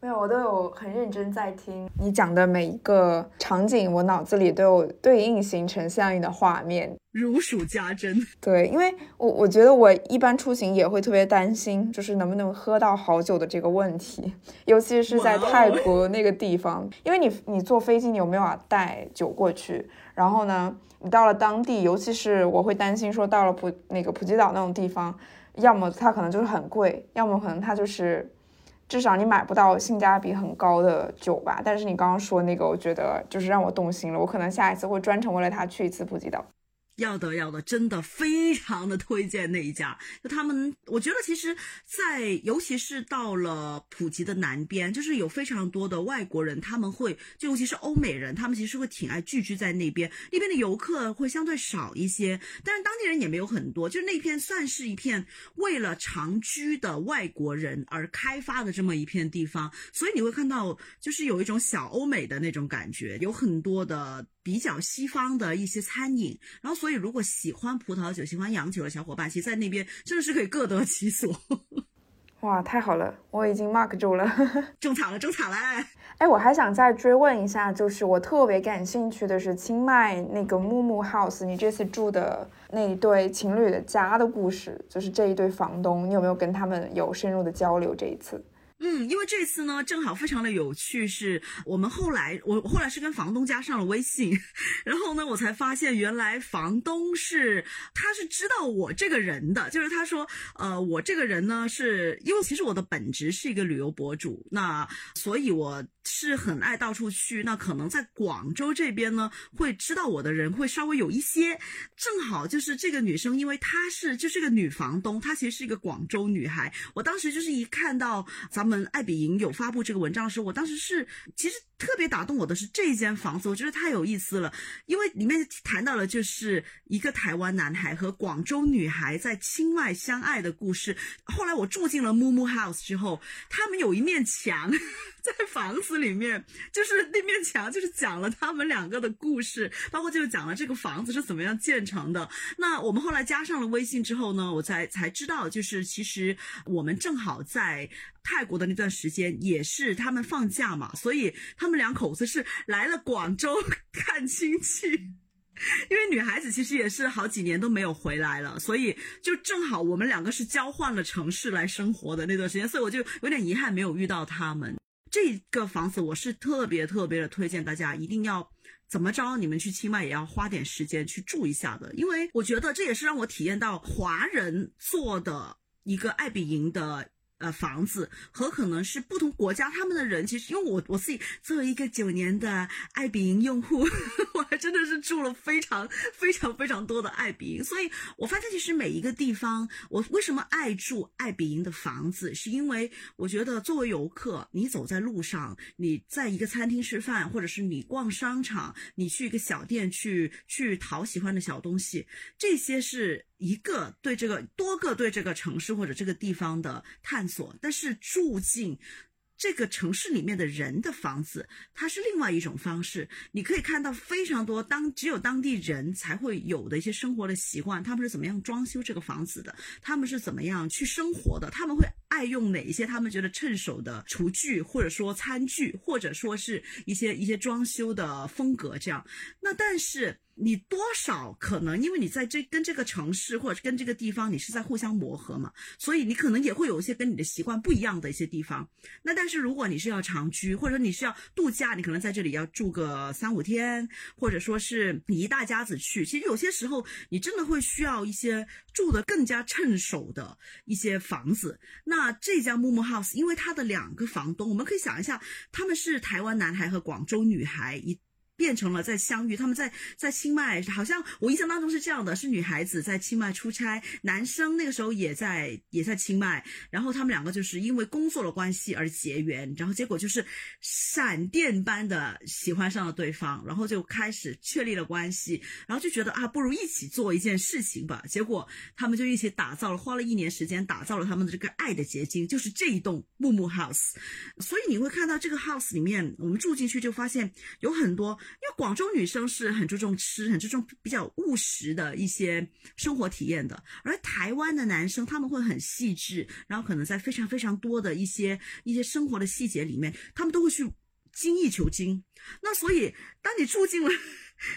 没有，我都有很认真在听你讲的每一个场景，我脑子里都有对应形成相应的画面，如数家珍。对，因为我我觉得我一般出行也会特别担心，就是能不能喝到好酒的这个问题，尤其是在泰国那个地方，因为你你坐飞机，你有没有法带酒过去？然后呢，你到了当地，尤其是我会担心说到了普那个普吉岛那种地方，要么它可能就是很贵，要么可能它就是。至少你买不到性价比很高的酒吧，但是你刚刚说那个，我觉得就是让我动心了。我可能下一次会专程为了它去一次普吉岛。要的要的，真的非常的推荐那一家。就他们，我觉得其实，在尤其是到了普吉的南边，就是有非常多的外国人，他们会，就尤其是欧美人，他们其实会挺爱聚居在那边。那边的游客会相对少一些，但是当地人也没有很多，就是那片算是一片为了长居的外国人而开发的这么一片地方。所以你会看到，就是有一种小欧美的那种感觉，有很多的。比较西方的一些餐饮，然后所以如果喜欢葡萄酒、喜欢洋酒的小伙伴，其实在那边真的是可以各得其所。哇，太好了，我已经 mark 住了，种草了，种草了。哎，我还想再追问一下，就是我特别感兴趣的是清迈那个木木 house，你这次住的那一对情侣的家的故事，就是这一对房东，你有没有跟他们有深入的交流？这一次？嗯，因为这次呢，正好非常的有趣，是我们后来我后来是跟房东加上了微信，然后呢，我才发现原来房东是他是知道我这个人的，就是他说，呃，我这个人呢，是因为其实我的本职是一个旅游博主，那所以我。是很爱到处去，那可能在广州这边呢，会知道我的人会稍微有一些。正好就是这个女生，因为她是就是个女房东，她其实是一个广州女孩。我当时就是一看到咱们们爱彼迎有发布这个文章的时候，我当时是其实特别打动我的是这间房子，我觉得太有意思了，因为里面谈到了就是一个台湾男孩和广州女孩在清迈相爱的故事。后来我住进了木木 house 之后，他们有一面墙。在房子里面，就是那面墙，就是讲了他们两个的故事，包括就是讲了这个房子是怎么样建成的。那我们后来加上了微信之后呢，我才才知道，就是其实我们正好在泰国的那段时间也是他们放假嘛，所以他们两口子是来了广州看亲戚。因为女孩子其实也是好几年都没有回来了，所以就正好我们两个是交换了城市来生活的那段时间，所以我就有点遗憾没有遇到他们。这个房子我是特别特别的推荐大家一定要怎么着，你们去清迈也要花点时间去住一下的，因为我觉得这也是让我体验到华人做的一个爱比营的。呃，房子和可能是不同国家他们的人，其实因为我我自己作为一个九年的爱彼迎用户，我还真的是住了非常非常非常多的爱彼迎，所以我发现其实每一个地方，我为什么爱住爱彼迎的房子，是因为我觉得作为游客，你走在路上，你在一个餐厅吃饭，或者是你逛商场，你去一个小店去去淘喜欢的小东西，这些是。一个对这个多个对这个城市或者这个地方的探索，但是住进这个城市里面的人的房子，它是另外一种方式。你可以看到非常多当只有当地人才会有的一些生活的习惯，他们是怎么样装修这个房子的，他们是怎么样去生活的，他们会爱用哪一些他们觉得趁手的厨具，或者说餐具，或者说是一些一些装修的风格这样。那但是。你多少可能，因为你在这跟这个城市或者跟这个地方，你是在互相磨合嘛，所以你可能也会有一些跟你的习惯不一样的一些地方。那但是如果你是要长居，或者说你是要度假，你可能在这里要住个三五天，或者说是你一大家子去，其实有些时候你真的会需要一些住的更加趁手的一些房子。那那这家木木 house，因为它的两个房东，我们可以想一下，他们是台湾男孩和广州女孩一。变成了在相遇，他们在在清迈，好像我印象当中是这样的，是女孩子在清迈出差，男生那个时候也在也在清迈，然后他们两个就是因为工作的关系而结缘，然后结果就是闪电般的喜欢上了对方，然后就开始确立了关系，然后就觉得啊，不如一起做一件事情吧，结果他们就一起打造了，花了一年时间打造了他们的这个爱的结晶，就是这一栋木木 house，所以你会看到这个 house 里面，我们住进去就发现有很多。因为广州女生是很注重吃、很注重比较务实的一些生活体验的，而台湾的男生他们会很细致，然后可能在非常非常多的一些一些生活的细节里面，他们都会去精益求精。那所以，当你住进了。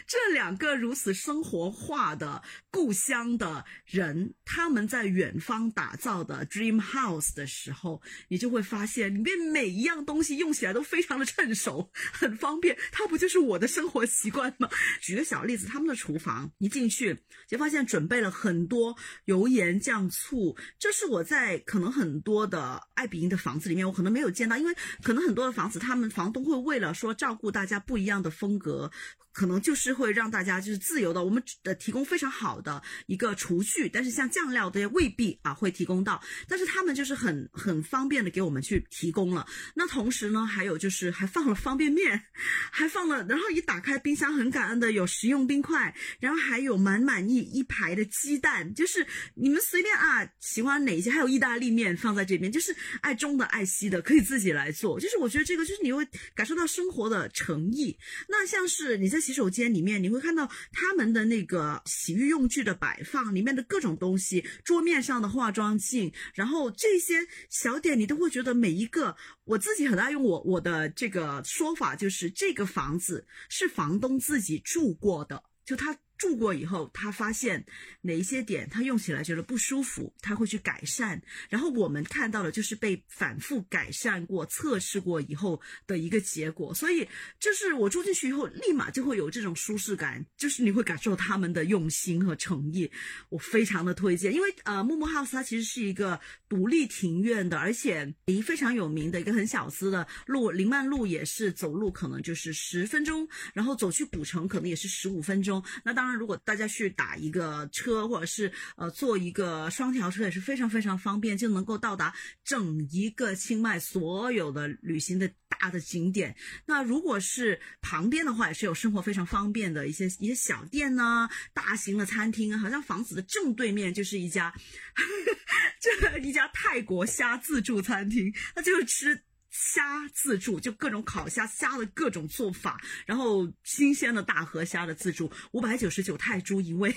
这两个如此生活化的故乡的人，他们在远方打造的 dream house 的时候，你就会发现里面每一样东西用起来都非常的趁手，很方便。它不就是我的生活习惯吗？举个小例子，他们的厨房一进去就发现准备了很多油盐酱醋，这是我在可能很多的爱比营的房子里面我可能没有见到，因为可能很多的房子他们房东会为了说照顾大家不一样的风格。可能就是会让大家就是自由的，我们呃提供非常好的一个厨具，但是像酱料的未必啊会提供到，但是他们就是很很方便的给我们去提供了。那同时呢，还有就是还放了方便面，还放了，然后一打开冰箱，很感恩的有食用冰块，然后还有满满一一排的鸡蛋，就是你们随便啊喜欢哪些，还有意大利面放在这边，就是爱中的爱西的可以自己来做，就是我觉得这个就是你会感受到生活的诚意。那像是你在。洗手间里面，你会看到他们的那个洗浴用具的摆放，里面的各种东西，桌面上的化妆镜，然后这些小点，你都会觉得每一个，我自己很爱用我我的这个说法，就是这个房子是房东自己住过的，就他。住过以后，他发现哪一些点他用起来觉得不舒服，他会去改善。然后我们看到的就是被反复改善过、测试过以后的一个结果。所以，就是我住进去以后，立马就会有这种舒适感，就是你会感受他们的用心和诚意。我非常的推荐，因为呃，木木 house 它其实是一个独立庭院的，而且离非常有名的一个很小资的路林曼路也是走路可能就是十分钟，然后走去古城可能也是十五分钟。那当然。如果大家去打一个车，或者是呃坐一个双条车，也是非常非常方便，就能够到达整一个清迈所有的旅行的大的景点。那如果是旁边的话，也是有生活非常方便的一些一些小店呢，大型的餐厅啊，好像房子的正对面就是一家 这一家泰国虾自助餐厅，那就是吃。虾自助就各种烤虾，虾的各种做法，然后新鲜的大河虾的自助，五百九十九泰铢一位。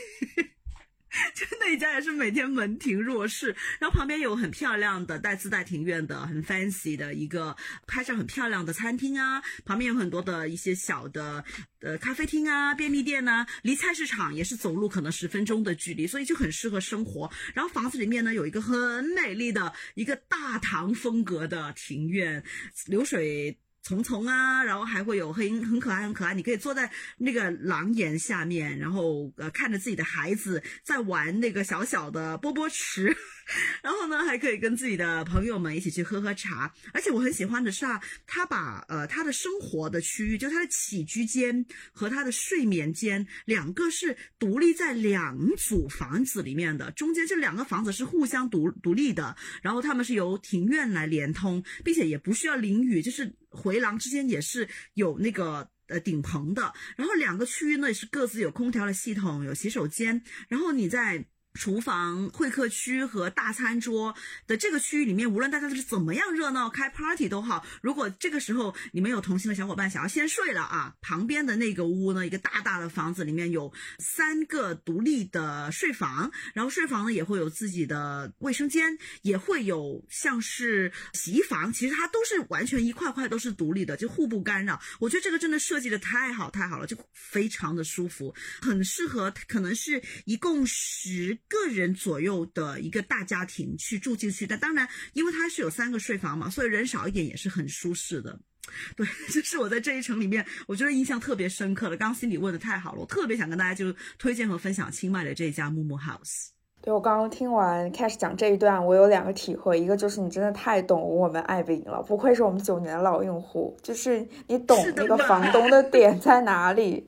就那一家也是每天门庭若市，然后旁边有很漂亮的带自带庭院的很 fancy 的一个拍照很漂亮的餐厅啊，旁边有很多的一些小的呃咖啡厅啊、便利店呐，离菜市场也是走路可能十分钟的距离，所以就很适合生活。然后房子里面呢有一个很美丽的一个大唐风格的庭院，流水。虫虫啊，然后还会有很很可爱很可爱，你可以坐在那个廊檐下面，然后呃看着自己的孩子在玩那个小小的波波池。然后呢，还可以跟自己的朋友们一起去喝喝茶，而且我很喜欢的是啊，他把呃他的生活的区域，就他的起居间和他的睡眠间两个是独立在两组房子里面的，中间这两个房子是互相独独立的，然后他们是由庭院来连通，并且也不需要淋雨，就是回廊之间也是有那个呃顶棚的，然后两个区域呢也是各自有空调的系统，有洗手间，然后你在。厨房、会客区和大餐桌的这个区域里面，无论大家是怎么样热闹开 party 都好，如果这个时候你们有同行的小伙伴想要先睡了啊，旁边的那个屋呢，一个大大的房子里面有三个独立的睡房，然后睡房呢也会有自己的卫生间，也会有像是洗衣房，其实它都是完全一块块都是独立的，就互不干扰。我觉得这个真的设计的太好太好了，就非常的舒服，很适合可能是一共十。个人左右的一个大家庭去住进去，但当然，因为它是有三个睡房嘛，所以人少一点也是很舒适的。对，这是我在这一层里面，我觉得印象特别深刻的。刚刚心里问的太好了，我特别想跟大家就推荐和分享清迈的这一家木木 House。对我刚刚听完 Cash 讲这一段，我有两个体会，一个就是你真的太懂我们爱彼迎了，不愧是我们九年的老用户，就是你懂那个房东的点在哪里。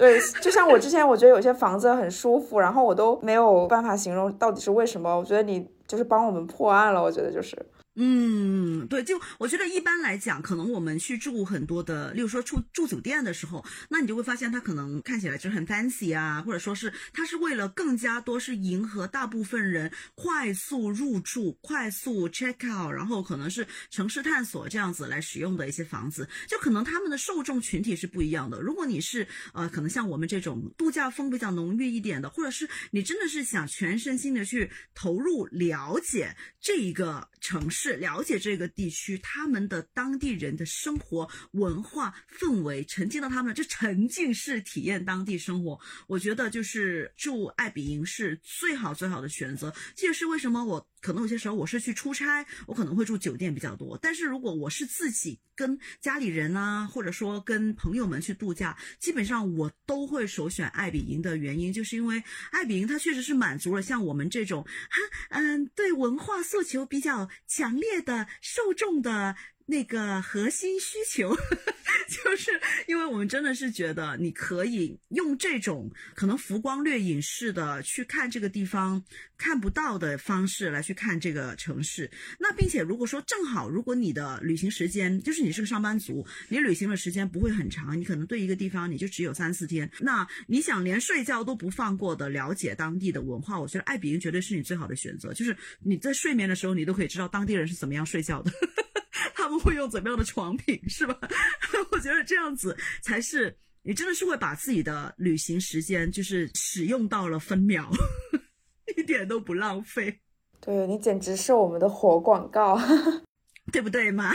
对，就像我之前，我觉得有些房子很舒服，然后我都没有办法形容到底是为什么。我觉得你就是帮我们破案了，我觉得就是。嗯，对，就我觉得一般来讲，可能我们去住很多的，例如说住住酒店的时候，那你就会发现它可能看起来就是很 fancy 啊，或者说是它是为了更加多是迎合大部分人快速入住、快速 check out，然后可能是城市探索这样子来使用的一些房子，就可能他们的受众群体是不一样的。如果你是呃，可能像我们这种度假风比较浓郁一点的，或者是你真的是想全身心的去投入了解这一个城市。是了解这个地区，他们的当地人的生活文化氛围，沉浸到他们，就沉浸式体验当地生活。我觉得就是住爱彼迎是最好最好的选择。这也是为什么我。可能有些时候我是去出差，我可能会住酒店比较多。但是如果我是自己跟家里人啊，或者说跟朋友们去度假，基本上我都会首选爱彼迎的原因，就是因为爱彼迎它确实是满足了像我们这种哈嗯对文化诉求比较强烈的受众的。那个核心需求，就是因为我们真的是觉得你可以用这种可能浮光掠影式的去看这个地方看不到的方式来去看这个城市。那并且如果说正好，如果你的旅行时间就是你是个上班族，你旅行的时间不会很长，你可能对一个地方你就只有三四天，那你想连睡觉都不放过的了解当地的文化，我觉得爱比营绝对是你最好的选择。就是你在睡眠的时候，你都可以知道当地人是怎么样睡觉的。会用怎么样的床品，是吧？我觉得这样子才是你真的是会把自己的旅行时间就是使用到了分秒，一点都不浪费。对你简直是我们的活广告，对不对嘛？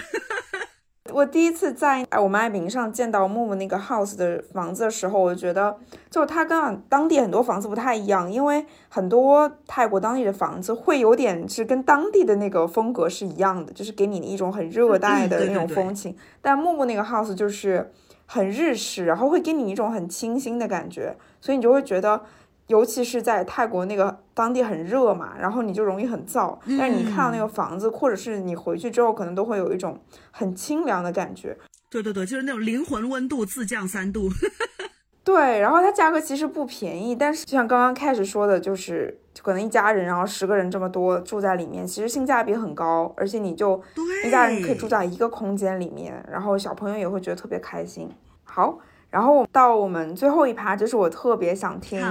我第一次在哎我们爱民上见到木木那个 house 的房子的时候，我觉得就它跟当地很多房子不太一样，因为很多泰国当地的房子会有点是跟当地的那个风格是一样的，就是给你一种很热带的那种风情。但木木那个 house 就是很日式，然后会给你一种很清新的感觉，所以你就会觉得。尤其是在泰国那个当地很热嘛，然后你就容易很燥。但是你看到那个房子，或者是你回去之后，可能都会有一种很清凉的感觉。对对对，就是那种灵魂温度自降三度。对，然后它价格其实不便宜，但是就像刚刚开始说的，就是可能一家人，然后十个人这么多住在里面，其实性价比很高，而且你就一家人可以住在一个空间里面，然后小朋友也会觉得特别开心。好。然后到我们最后一趴，就是我特别想听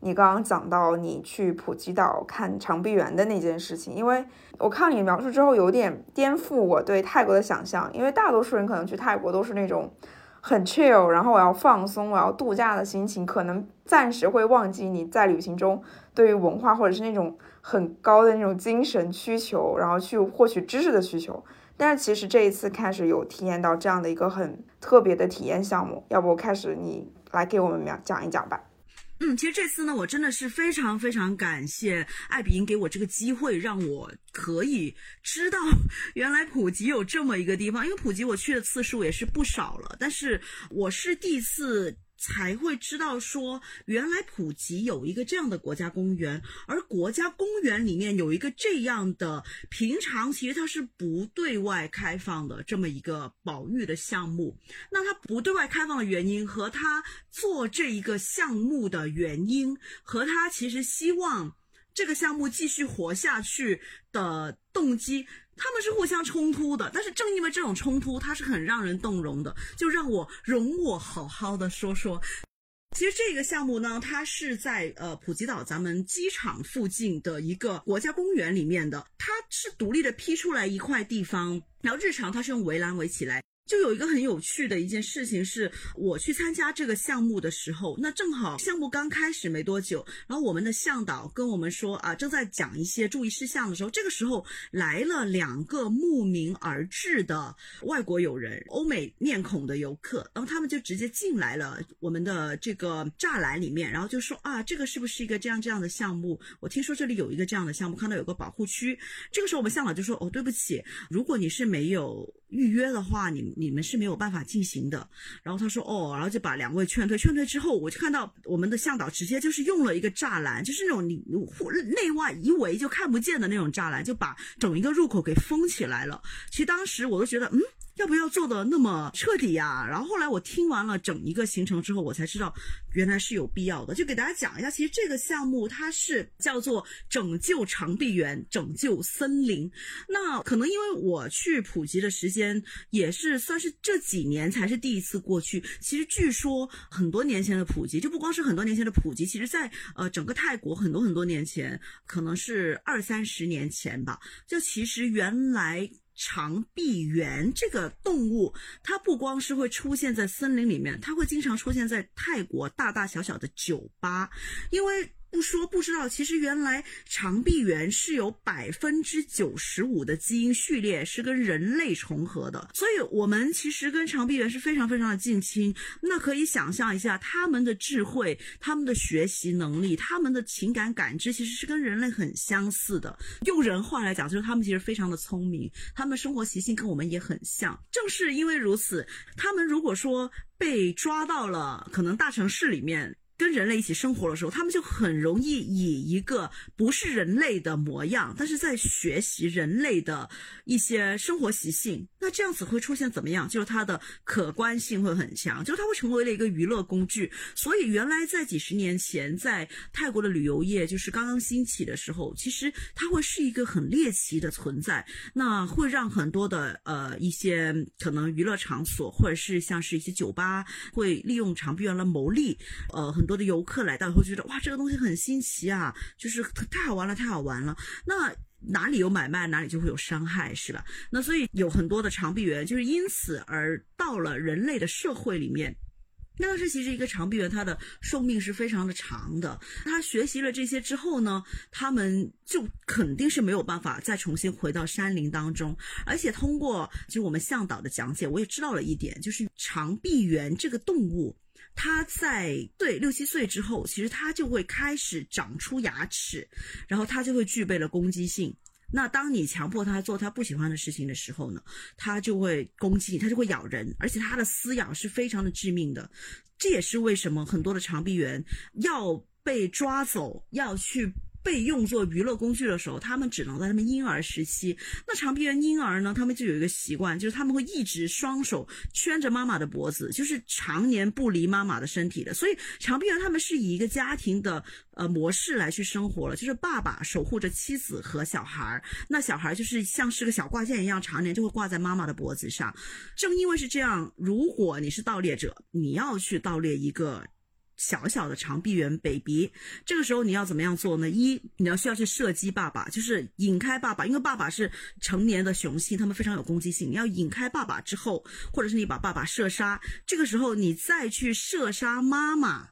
你刚刚讲到你去普吉岛看长臂猿的那件事情，因为我看你描述之后有点颠覆我对泰国的想象，因为大多数人可能去泰国都是那种很 chill，然后我要放松，我要度假的心情，可能暂时会忘记你在旅行中对于文化或者是那种很高的那种精神需求，然后去获取知识的需求。但是其实这一次开始有体验到这样的一个很特别的体验项目，要不开始你来给我们讲讲一讲吧。嗯，其实这次呢，我真的是非常非常感谢艾比英给我这个机会，让我可以知道 原来普吉有这么一个地方。因为普吉我去的次数也是不少了，但是我是第一次。才会知道说，原来普吉有一个这样的国家公园，而国家公园里面有一个这样的，平常其实它是不对外开放的这么一个保育的项目。那它不对外开放的原因，和它做这一个项目的原因，和它其实希望这个项目继续活下去的动机。他们是互相冲突的，但是正因为这种冲突，它是很让人动容的。就让我容我好好的说说，其实这个项目呢，它是在呃普吉岛咱们机场附近的一个国家公园里面的，它是独立的批出来一块地方，然后日常它是用围栏围起来。就有一个很有趣的一件事情，是我去参加这个项目的时候，那正好项目刚开始没多久，然后我们的向导跟我们说啊，正在讲一些注意事项的时候，这个时候来了两个慕名而至的外国友人，欧美面孔的游客，然后他们就直接进来了我们的这个栅栏里面，然后就说啊，这个是不是一个这样这样的项目？我听说这里有一个这样的项目，看到有个保护区。这个时候我们向导就说哦，对不起，如果你是没有。预约的话，你你们是没有办法进行的。然后他说哦，然后就把两位劝退。劝退之后，我就看到我们的向导直接就是用了一个栅栏，就是那种你内外一围就看不见的那种栅栏，就把整一个入口给封起来了。其实当时我都觉得，嗯。要不要做的那么彻底呀？然后后来我听完了整一个行程之后，我才知道原来是有必要的。就给大家讲一下，其实这个项目它是叫做拯救长臂猿、拯救森林。那可能因为我去普吉的时间也是算是这几年才是第一次过去。其实据说很多年前的普及，就不光是很多年前的普及，其实在呃整个泰国很多很多年前，可能是二三十年前吧。就其实原来。长臂猿这个动物，它不光是会出现在森林里面，它会经常出现在泰国大大小小的酒吧，因为。不说不知道，其实原来长臂猿是有百分之九十五的基因序列是跟人类重合的，所以我们其实跟长臂猿是非常非常的近亲。那可以想象一下，他们的智慧、他们的学习能力、他们的情感感知，其实是跟人类很相似的。用人话来讲，就是他们其实非常的聪明，他们生活习性跟我们也很像。正是因为如此，他们如果说被抓到了可能大城市里面。跟人类一起生活的时候，他们就很容易以一个不是人类的模样，但是在学习人类的一些生活习性。那这样子会出现怎么样？就是它的可观性会很强，就是它会成为了一个娱乐工具。所以原来在几十年前，在泰国的旅游业就是刚刚兴起的时候，其实它会是一个很猎奇的存在。那会让很多的呃一些可能娱乐场所，或者是像是一些酒吧，会利用长臂猿来牟利。呃很。多的游客来到以后觉得哇，这个东西很新奇啊，就是太好玩了，太好玩了。那哪里有买卖，哪里就会有伤害，是吧？那所以有很多的长臂猿就是因此而到了人类的社会里面。那个是其实一个长臂猿，它的寿命是非常的长的。它学习了这些之后呢，他们就肯定是没有办法再重新回到山林当中。而且通过就是我们向导的讲解，我也知道了一点，就是长臂猿这个动物。它在对六七岁之后，其实它就会开始长出牙齿，然后它就会具备了攻击性。那当你强迫它做它不喜欢的事情的时候呢，它就会攻击你，它就会咬人，而且它的撕咬是非常的致命的。这也是为什么很多的长臂猿要被抓走，要去。被用作娱乐工具的时候，他们只能在他们婴儿时期。那长臂猿婴儿呢？他们就有一个习惯，就是他们会一直双手圈着妈妈的脖子，就是常年不离妈妈的身体的。所以长臂猿他们是以一个家庭的呃模式来去生活了，就是爸爸守护着妻子和小孩儿，那小孩儿就是像是个小挂件一样，常年就会挂在妈妈的脖子上。正因为是这样，如果你是盗猎者，你要去盗猎一个。小小的长臂猿 baby，这个时候你要怎么样做呢？一，你要需要去射击爸爸，就是引开爸爸，因为爸爸是成年的雄性，他们非常有攻击性。你要引开爸爸之后，或者是你把爸爸射杀，这个时候你再去射杀妈妈。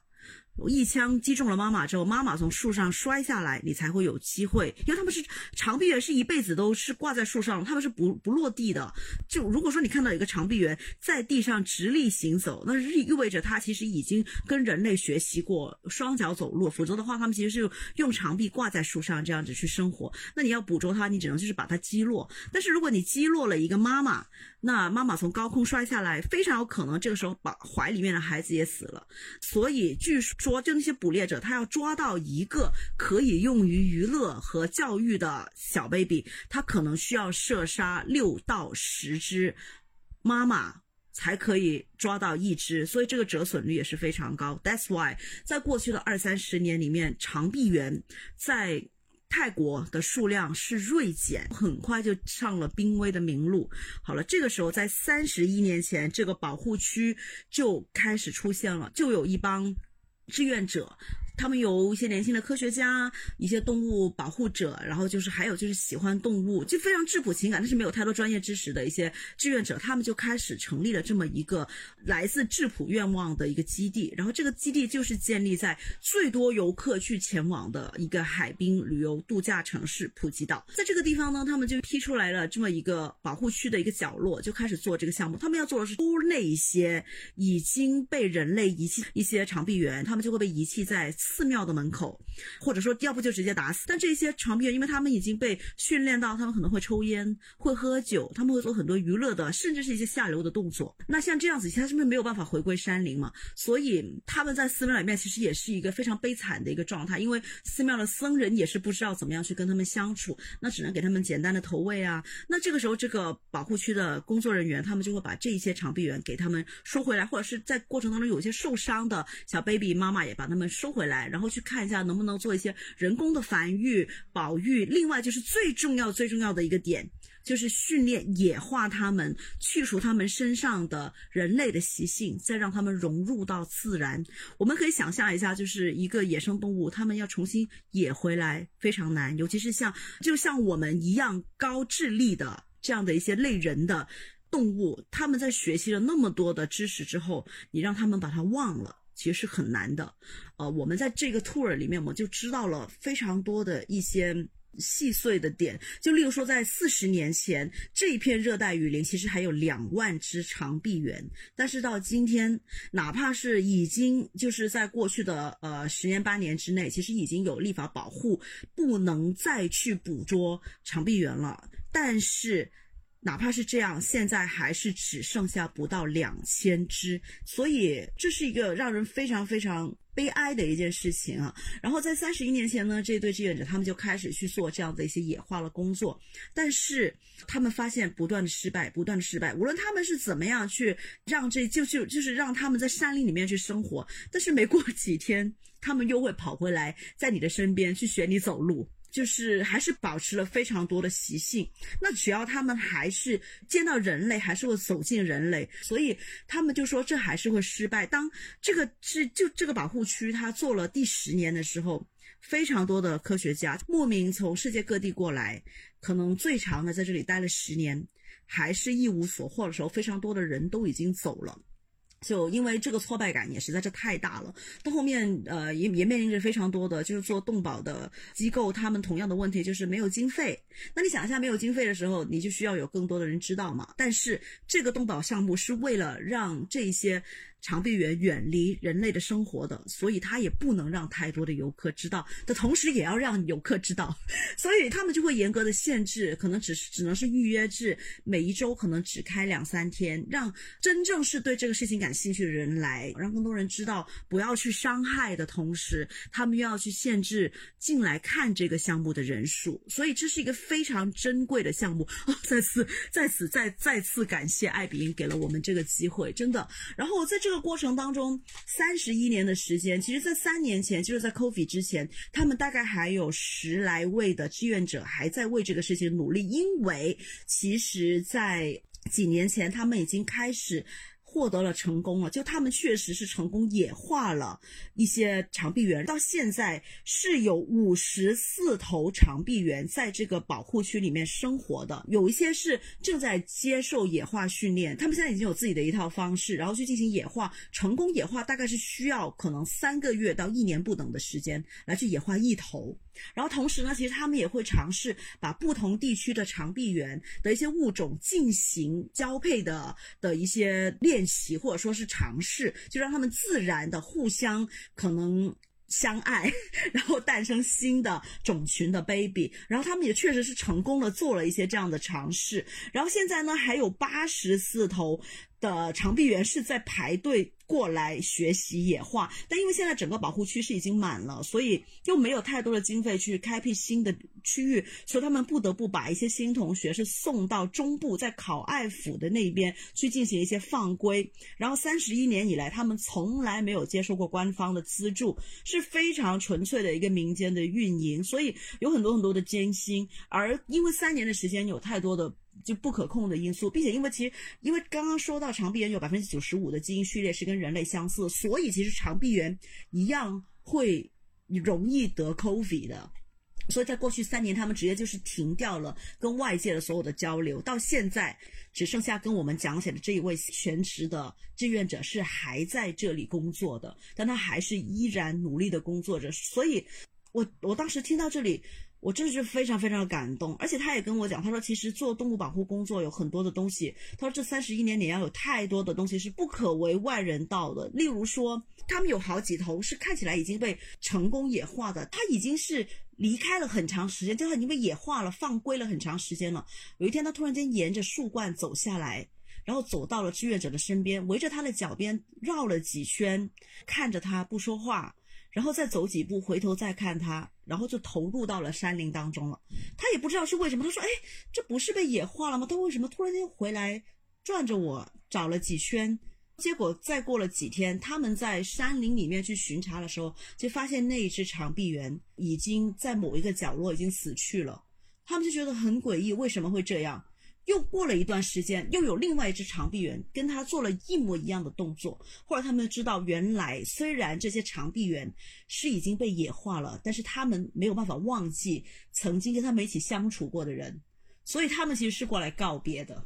一枪击中了妈妈之后，妈妈从树上摔下来，你才会有机会。因为他们是长臂猿，是一辈子都是挂在树上，他们是不不落地的。就如果说你看到一个长臂猿在地上直立行走，那意意味着它其实已经跟人类学习过双脚走路，否则的话，他们其实是用长臂挂在树上这样子去生活。那你要捕捉它，你只能就是把它击落。但是如果你击落了一个妈妈，那妈妈从高空摔下来，非常有可能这个时候把怀里面的孩子也死了。所以据，就那些捕猎者，他要抓到一个可以用于娱乐和教育的小 baby，他可能需要射杀六到十只妈妈才可以抓到一只，所以这个折损率也是非常高。That's why，在过去的二三十年里面，长臂猿在泰国的数量是锐减，很快就上了濒危的名录。好了，这个时候在三十一年前，这个保护区就开始出现了，就有一帮志愿者。他们有一些年轻的科学家，一些动物保护者，然后就是还有就是喜欢动物，就非常质朴情感，但是没有太多专业知识的一些志愿者，他们就开始成立了这么一个来自质朴愿望的一个基地。然后这个基地就是建立在最多游客去前往的一个海滨旅游度假城市普吉岛。在这个地方呢，他们就批出来了这么一个保护区的一个角落，就开始做这个项目。他们要做的是偷那一些已经被人类遗弃一些长臂猿，他们就会被遗弃在。寺庙的门口，或者说要不就直接打死。但这些长臂猿，因为他们已经被训练到，他们可能会抽烟、会喝酒，他们会做很多娱乐的，甚至是一些下流的动作。那像这样子，他是不是没有办法回归山林嘛？所以他们在寺庙里面其实也是一个非常悲惨的一个状态，因为寺庙的僧人也是不知道怎么样去跟他们相处，那只能给他们简单的投喂啊。那这个时候，这个保护区的工作人员他们就会把这些长臂猿给他们收回来，或者是在过程当中有一些受伤的小 baby 妈妈也把他们收回来。然后去看一下能不能做一些人工的繁育、保育。另外就是最重要、最重要的一个点，就是训练野化它们，去除它们身上的人类的习性，再让它们融入到自然。我们可以想象一下，就是一个野生动物，它们要重新野回来非常难，尤其是像就像我们一样高智力的这样的一些类人的动物，他们在学习了那么多的知识之后，你让他们把它忘了。其实是很难的，呃，我们在这个 tour 里面，我们就知道了非常多的一些细碎的点。就例如说，在四十年前，这一片热带雨林其实还有两万只长臂猿，但是到今天，哪怕是已经就是在过去的呃十年八年之内，其实已经有立法保护，不能再去捕捉长臂猿了，但是。哪怕是这样，现在还是只剩下不到两千只，所以这是一个让人非常非常悲哀的一件事情啊。然后在三十一年前呢，这对志愿者他们就开始去做这样的一些野化的工作，但是他们发现不断的失败，不断的失败。无论他们是怎么样去让这就就就是让他们在山林里面去生活，但是没过几天，他们又会跑回来，在你的身边去学你走路。就是还是保持了非常多的习性，那只要他们还是见到人类，还是会走进人类，所以他们就说这还是会失败。当这个是就这个保护区它做了第十年的时候，非常多的科学家莫名从世界各地过来，可能最长的在这里待了十年，还是一无所获的时候，非常多的人都已经走了。就因为这个挫败感也实在是太大了，到后面呃也也面临着非常多的就是做动保的机构，他们同样的问题就是没有经费。那你想一下，没有经费的时候，你就需要有更多的人知道嘛。但是这个动保项目是为了让这些。长臂猿远离人类的生活的，所以它也不能让太多的游客知道的同时，也要让游客知道，所以他们就会严格的限制，可能只是只能是预约制，每一周可能只开两三天，让真正是对这个事情感兴趣的人来，让更多人知道不要去伤害的同时，他们又要去限制进来看这个项目的人数，所以这是一个非常珍贵的项目 啊！再次在此再再次感谢艾比因给了我们这个机会，真的。然后在这个。过程当中，三十一年的时间，其实，在三年前，就是在 COVID 之前，他们大概还有十来位的志愿者还在为这个事情努力，因为其实，在几年前，他们已经开始。获得了成功了，就他们确实是成功野化了一些长臂猿，到现在是有五十四头长臂猿在这个保护区里面生活的，有一些是正在接受野化训练，他们现在已经有自己的一套方式，然后去进行野化，成功野化大概是需要可能三个月到一年不等的时间来去野化一头。然后同时呢，其实他们也会尝试把不同地区的长臂猿的一些物种进行交配的的一些练习，或者说是尝试，就让他们自然的互相可能相爱，然后诞生新的种群的 baby。然后他们也确实是成功的做了一些这样的尝试。然后现在呢，还有八十四头。的长臂猿是在排队过来学习野化，但因为现在整个保护区是已经满了，所以又没有太多的经费去开辟新的区域，所以他们不得不把一些新同学是送到中部，在考爱府的那边去进行一些放归。然后三十一年以来，他们从来没有接受过官方的资助，是非常纯粹的一个民间的运营，所以有很多很多的艰辛。而因为三年的时间有太多的。就不可控的因素，并且因为其实因为刚刚说到长臂猿有百分之九十五的基因序列是跟人类相似，所以其实长臂猿一样会容易得 COVID 的。所以在过去三年，他们直接就是停掉了跟外界的所有的交流，到现在只剩下跟我们讲解的这一位全职的志愿者是还在这里工作的，但他还是依然努力的工作着。所以，我我当时听到这里。我真的是非常非常的感动，而且他也跟我讲，他说其实做动物保护工作有很多的东西，他说这三十一年里要有太多的东西是不可为外人道的。例如说，他们有好几头是看起来已经被成功野化的，他已经是离开了很长时间，就他已经被野化了，放归了很长时间了。有一天，他突然间沿着树冠走下来，然后走到了志愿者的身边，围着他的脚边绕了几圈，看着他不说话。然后再走几步，回头再看他，然后就投入到了山林当中了。他也不知道是为什么，他说：“哎，这不是被野化了吗？他为什么突然间回来转着我找了几圈？结果再过了几天，他们在山林里面去巡查的时候，就发现那一只长臂猿已经在某一个角落已经死去了。他们就觉得很诡异，为什么会这样？”又过了一段时间，又有另外一只长臂猿跟他做了一模一样的动作。后来他们知道，原来虽然这些长臂猿是已经被野化了，但是他们没有办法忘记曾经跟他们一起相处过的人，所以他们其实是过来告别的。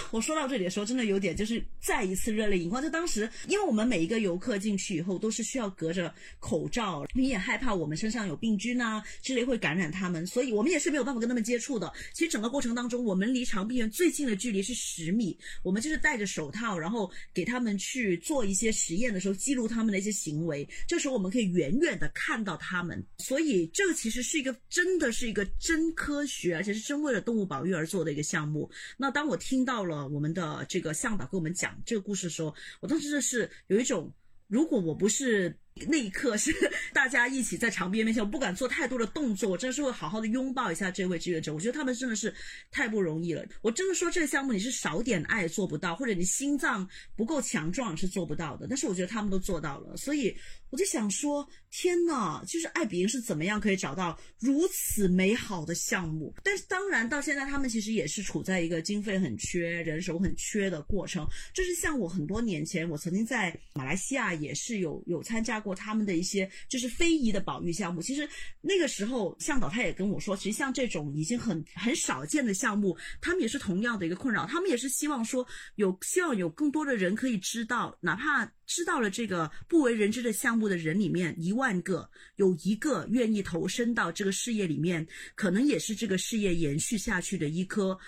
我说到这里的时候，真的有点就是再一次热泪盈眶。就当时，因为我们每一个游客进去以后都是需要隔着口罩，你也害怕我们身上有病菌啊之类会感染他们，所以我们也是没有办法跟他们接触的。其实整个过程当中，我们离长臂猿最近的距离是十米，我们就是戴着手套，然后给他们去做一些实验的时候，记录他们的一些行为。这时候我们可以远远的看到他们，所以这个其实是一个真的是一个真科学，而且是真为了动物保育而做的一个项目。那当我听到。到了我们的这个向导给我们讲这个故事的时候，我当时就是有一种，如果我不是。那一刻是大家一起在长臂面前，我不敢做太多的动作，我真的是会好好的拥抱一下这位志愿者。我觉得他们真的是太不容易了。我真的说这个项目你是少点爱做不到，或者你心脏不够强壮是做不到的。但是我觉得他们都做到了，所以我就想说，天呐，就是爱比人是怎么样可以找到如此美好的项目？但是当然到现在他们其实也是处在一个经费很缺、人手很缺的过程。这是像我很多年前，我曾经在马来西亚也是有有参加。过他们的一些就是非遗的保育项目，其实那个时候向导他也跟我说，其实像这种已经很很少见的项目，他们也是同样的一个困扰，他们也是希望说有希望有更多的人可以知道，哪怕知道了这个不为人知的项目的人里面一万个，有一个愿意投身到这个事业里面，可能也是这个事业延续下去的一颗。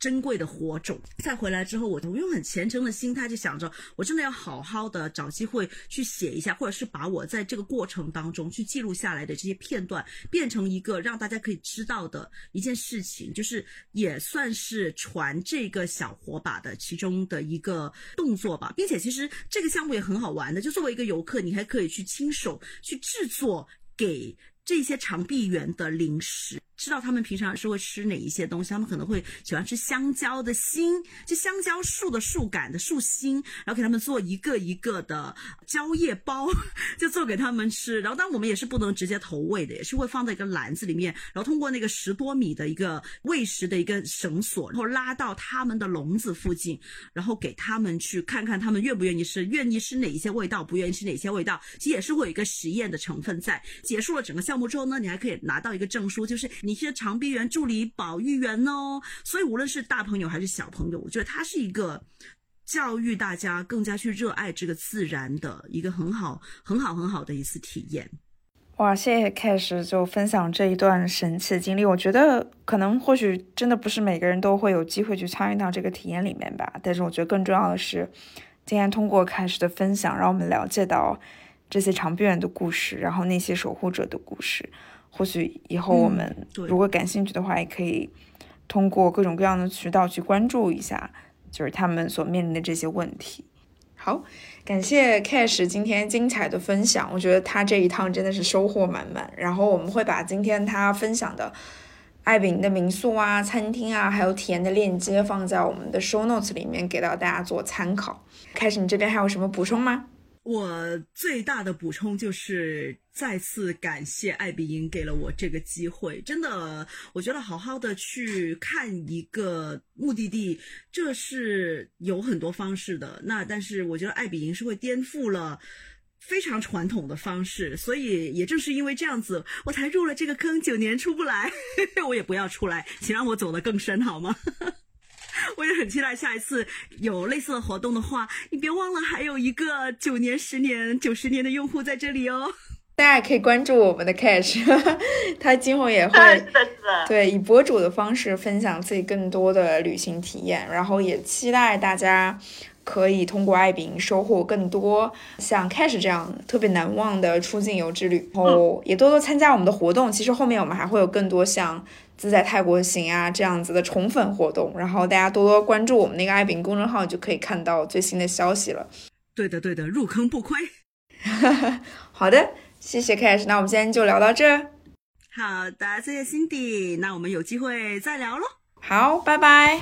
珍贵的火种。再回来之后，我我用很虔诚的心态就想着，我真的要好好的找机会去写一下，或者是把我在这个过程当中去记录下来的这些片段，变成一个让大家可以知道的一件事情，就是也算是传这个小火把的其中的一个动作吧。并且其实这个项目也很好玩的，就作为一个游客，你还可以去亲手去制作给这些长臂猿的零食。知道他们平常是会吃哪一些东西，他们可能会喜欢吃香蕉的心，就香蕉树的树杆的树心，然后给他们做一个一个的蕉叶包，就做给他们吃。然后，当我们也是不能直接投喂的，也是会放在一个篮子里面，然后通过那个十多米的一个喂食的一个绳索，然后拉到他们的笼子附近，然后给他们去看看他们愿不愿意吃，愿意吃哪一些味道，不愿意吃哪些味道。其实也是会有一个实验的成分在。结束了整个项目之后呢，你还可以拿到一个证书，就是你是长臂猿助理保育员哦。所以无论是大朋友还是小朋友，我觉得他是一个教育大家更加去热爱这个自然的一个很好、很好、很好的一次体验。哇，谢谢 Cash 就分享这一段神奇的经历。我觉得可能或许真的不是每个人都会有机会去参与到这个体验里面吧。但是我觉得更重要的是，今天通过 Cash 的分享，让我们了解到这些长臂猿的故事，然后那些守护者的故事。或许以后我们如果感兴趣的话，也可以通过各种各样的渠道去关注一下，就是他们所面临的这些问题。好，感谢 Cash 今天精彩的分享，我觉得他这一趟真的是收获满满。然后我们会把今天他分享的爱比营的民宿啊、餐厅啊，还有体验的链接放在我们的 Show Notes 里面，给到大家做参考。Cash，你这边还有什么补充吗？我最大的补充就是再次感谢艾比营给了我这个机会，真的，我觉得好好的去看一个目的地，这是有很多方式的。那但是我觉得艾比营是会颠覆了非常传统的方式，所以也正是因为这样子，我才入了这个坑，九年出不来，我也不要出来，请让我走得更深好吗？我也很期待下一次有类似的活动的话，你别忘了还有一个九年、十年、九十年的用户在这里哦。大家可以关注我们的 Cash，他今后也会对以博主的方式分享自己更多的旅行体验，然后也期待大家可以通过爱饼收获更多像 Cash 这样特别难忘的出境游之旅，然后也多多参加我们的活动。其实后面我们还会有更多像。自在泰国行啊，这样子的宠粉活动，然后大家多多关注我们那个爱饼公众号，就可以看到最新的消息了。对的，对的，入坑不亏。好的，谢谢 Cash，那我们今天就聊到这。好的，谢谢 Cindy，那我们有机会再聊喽。好，拜拜。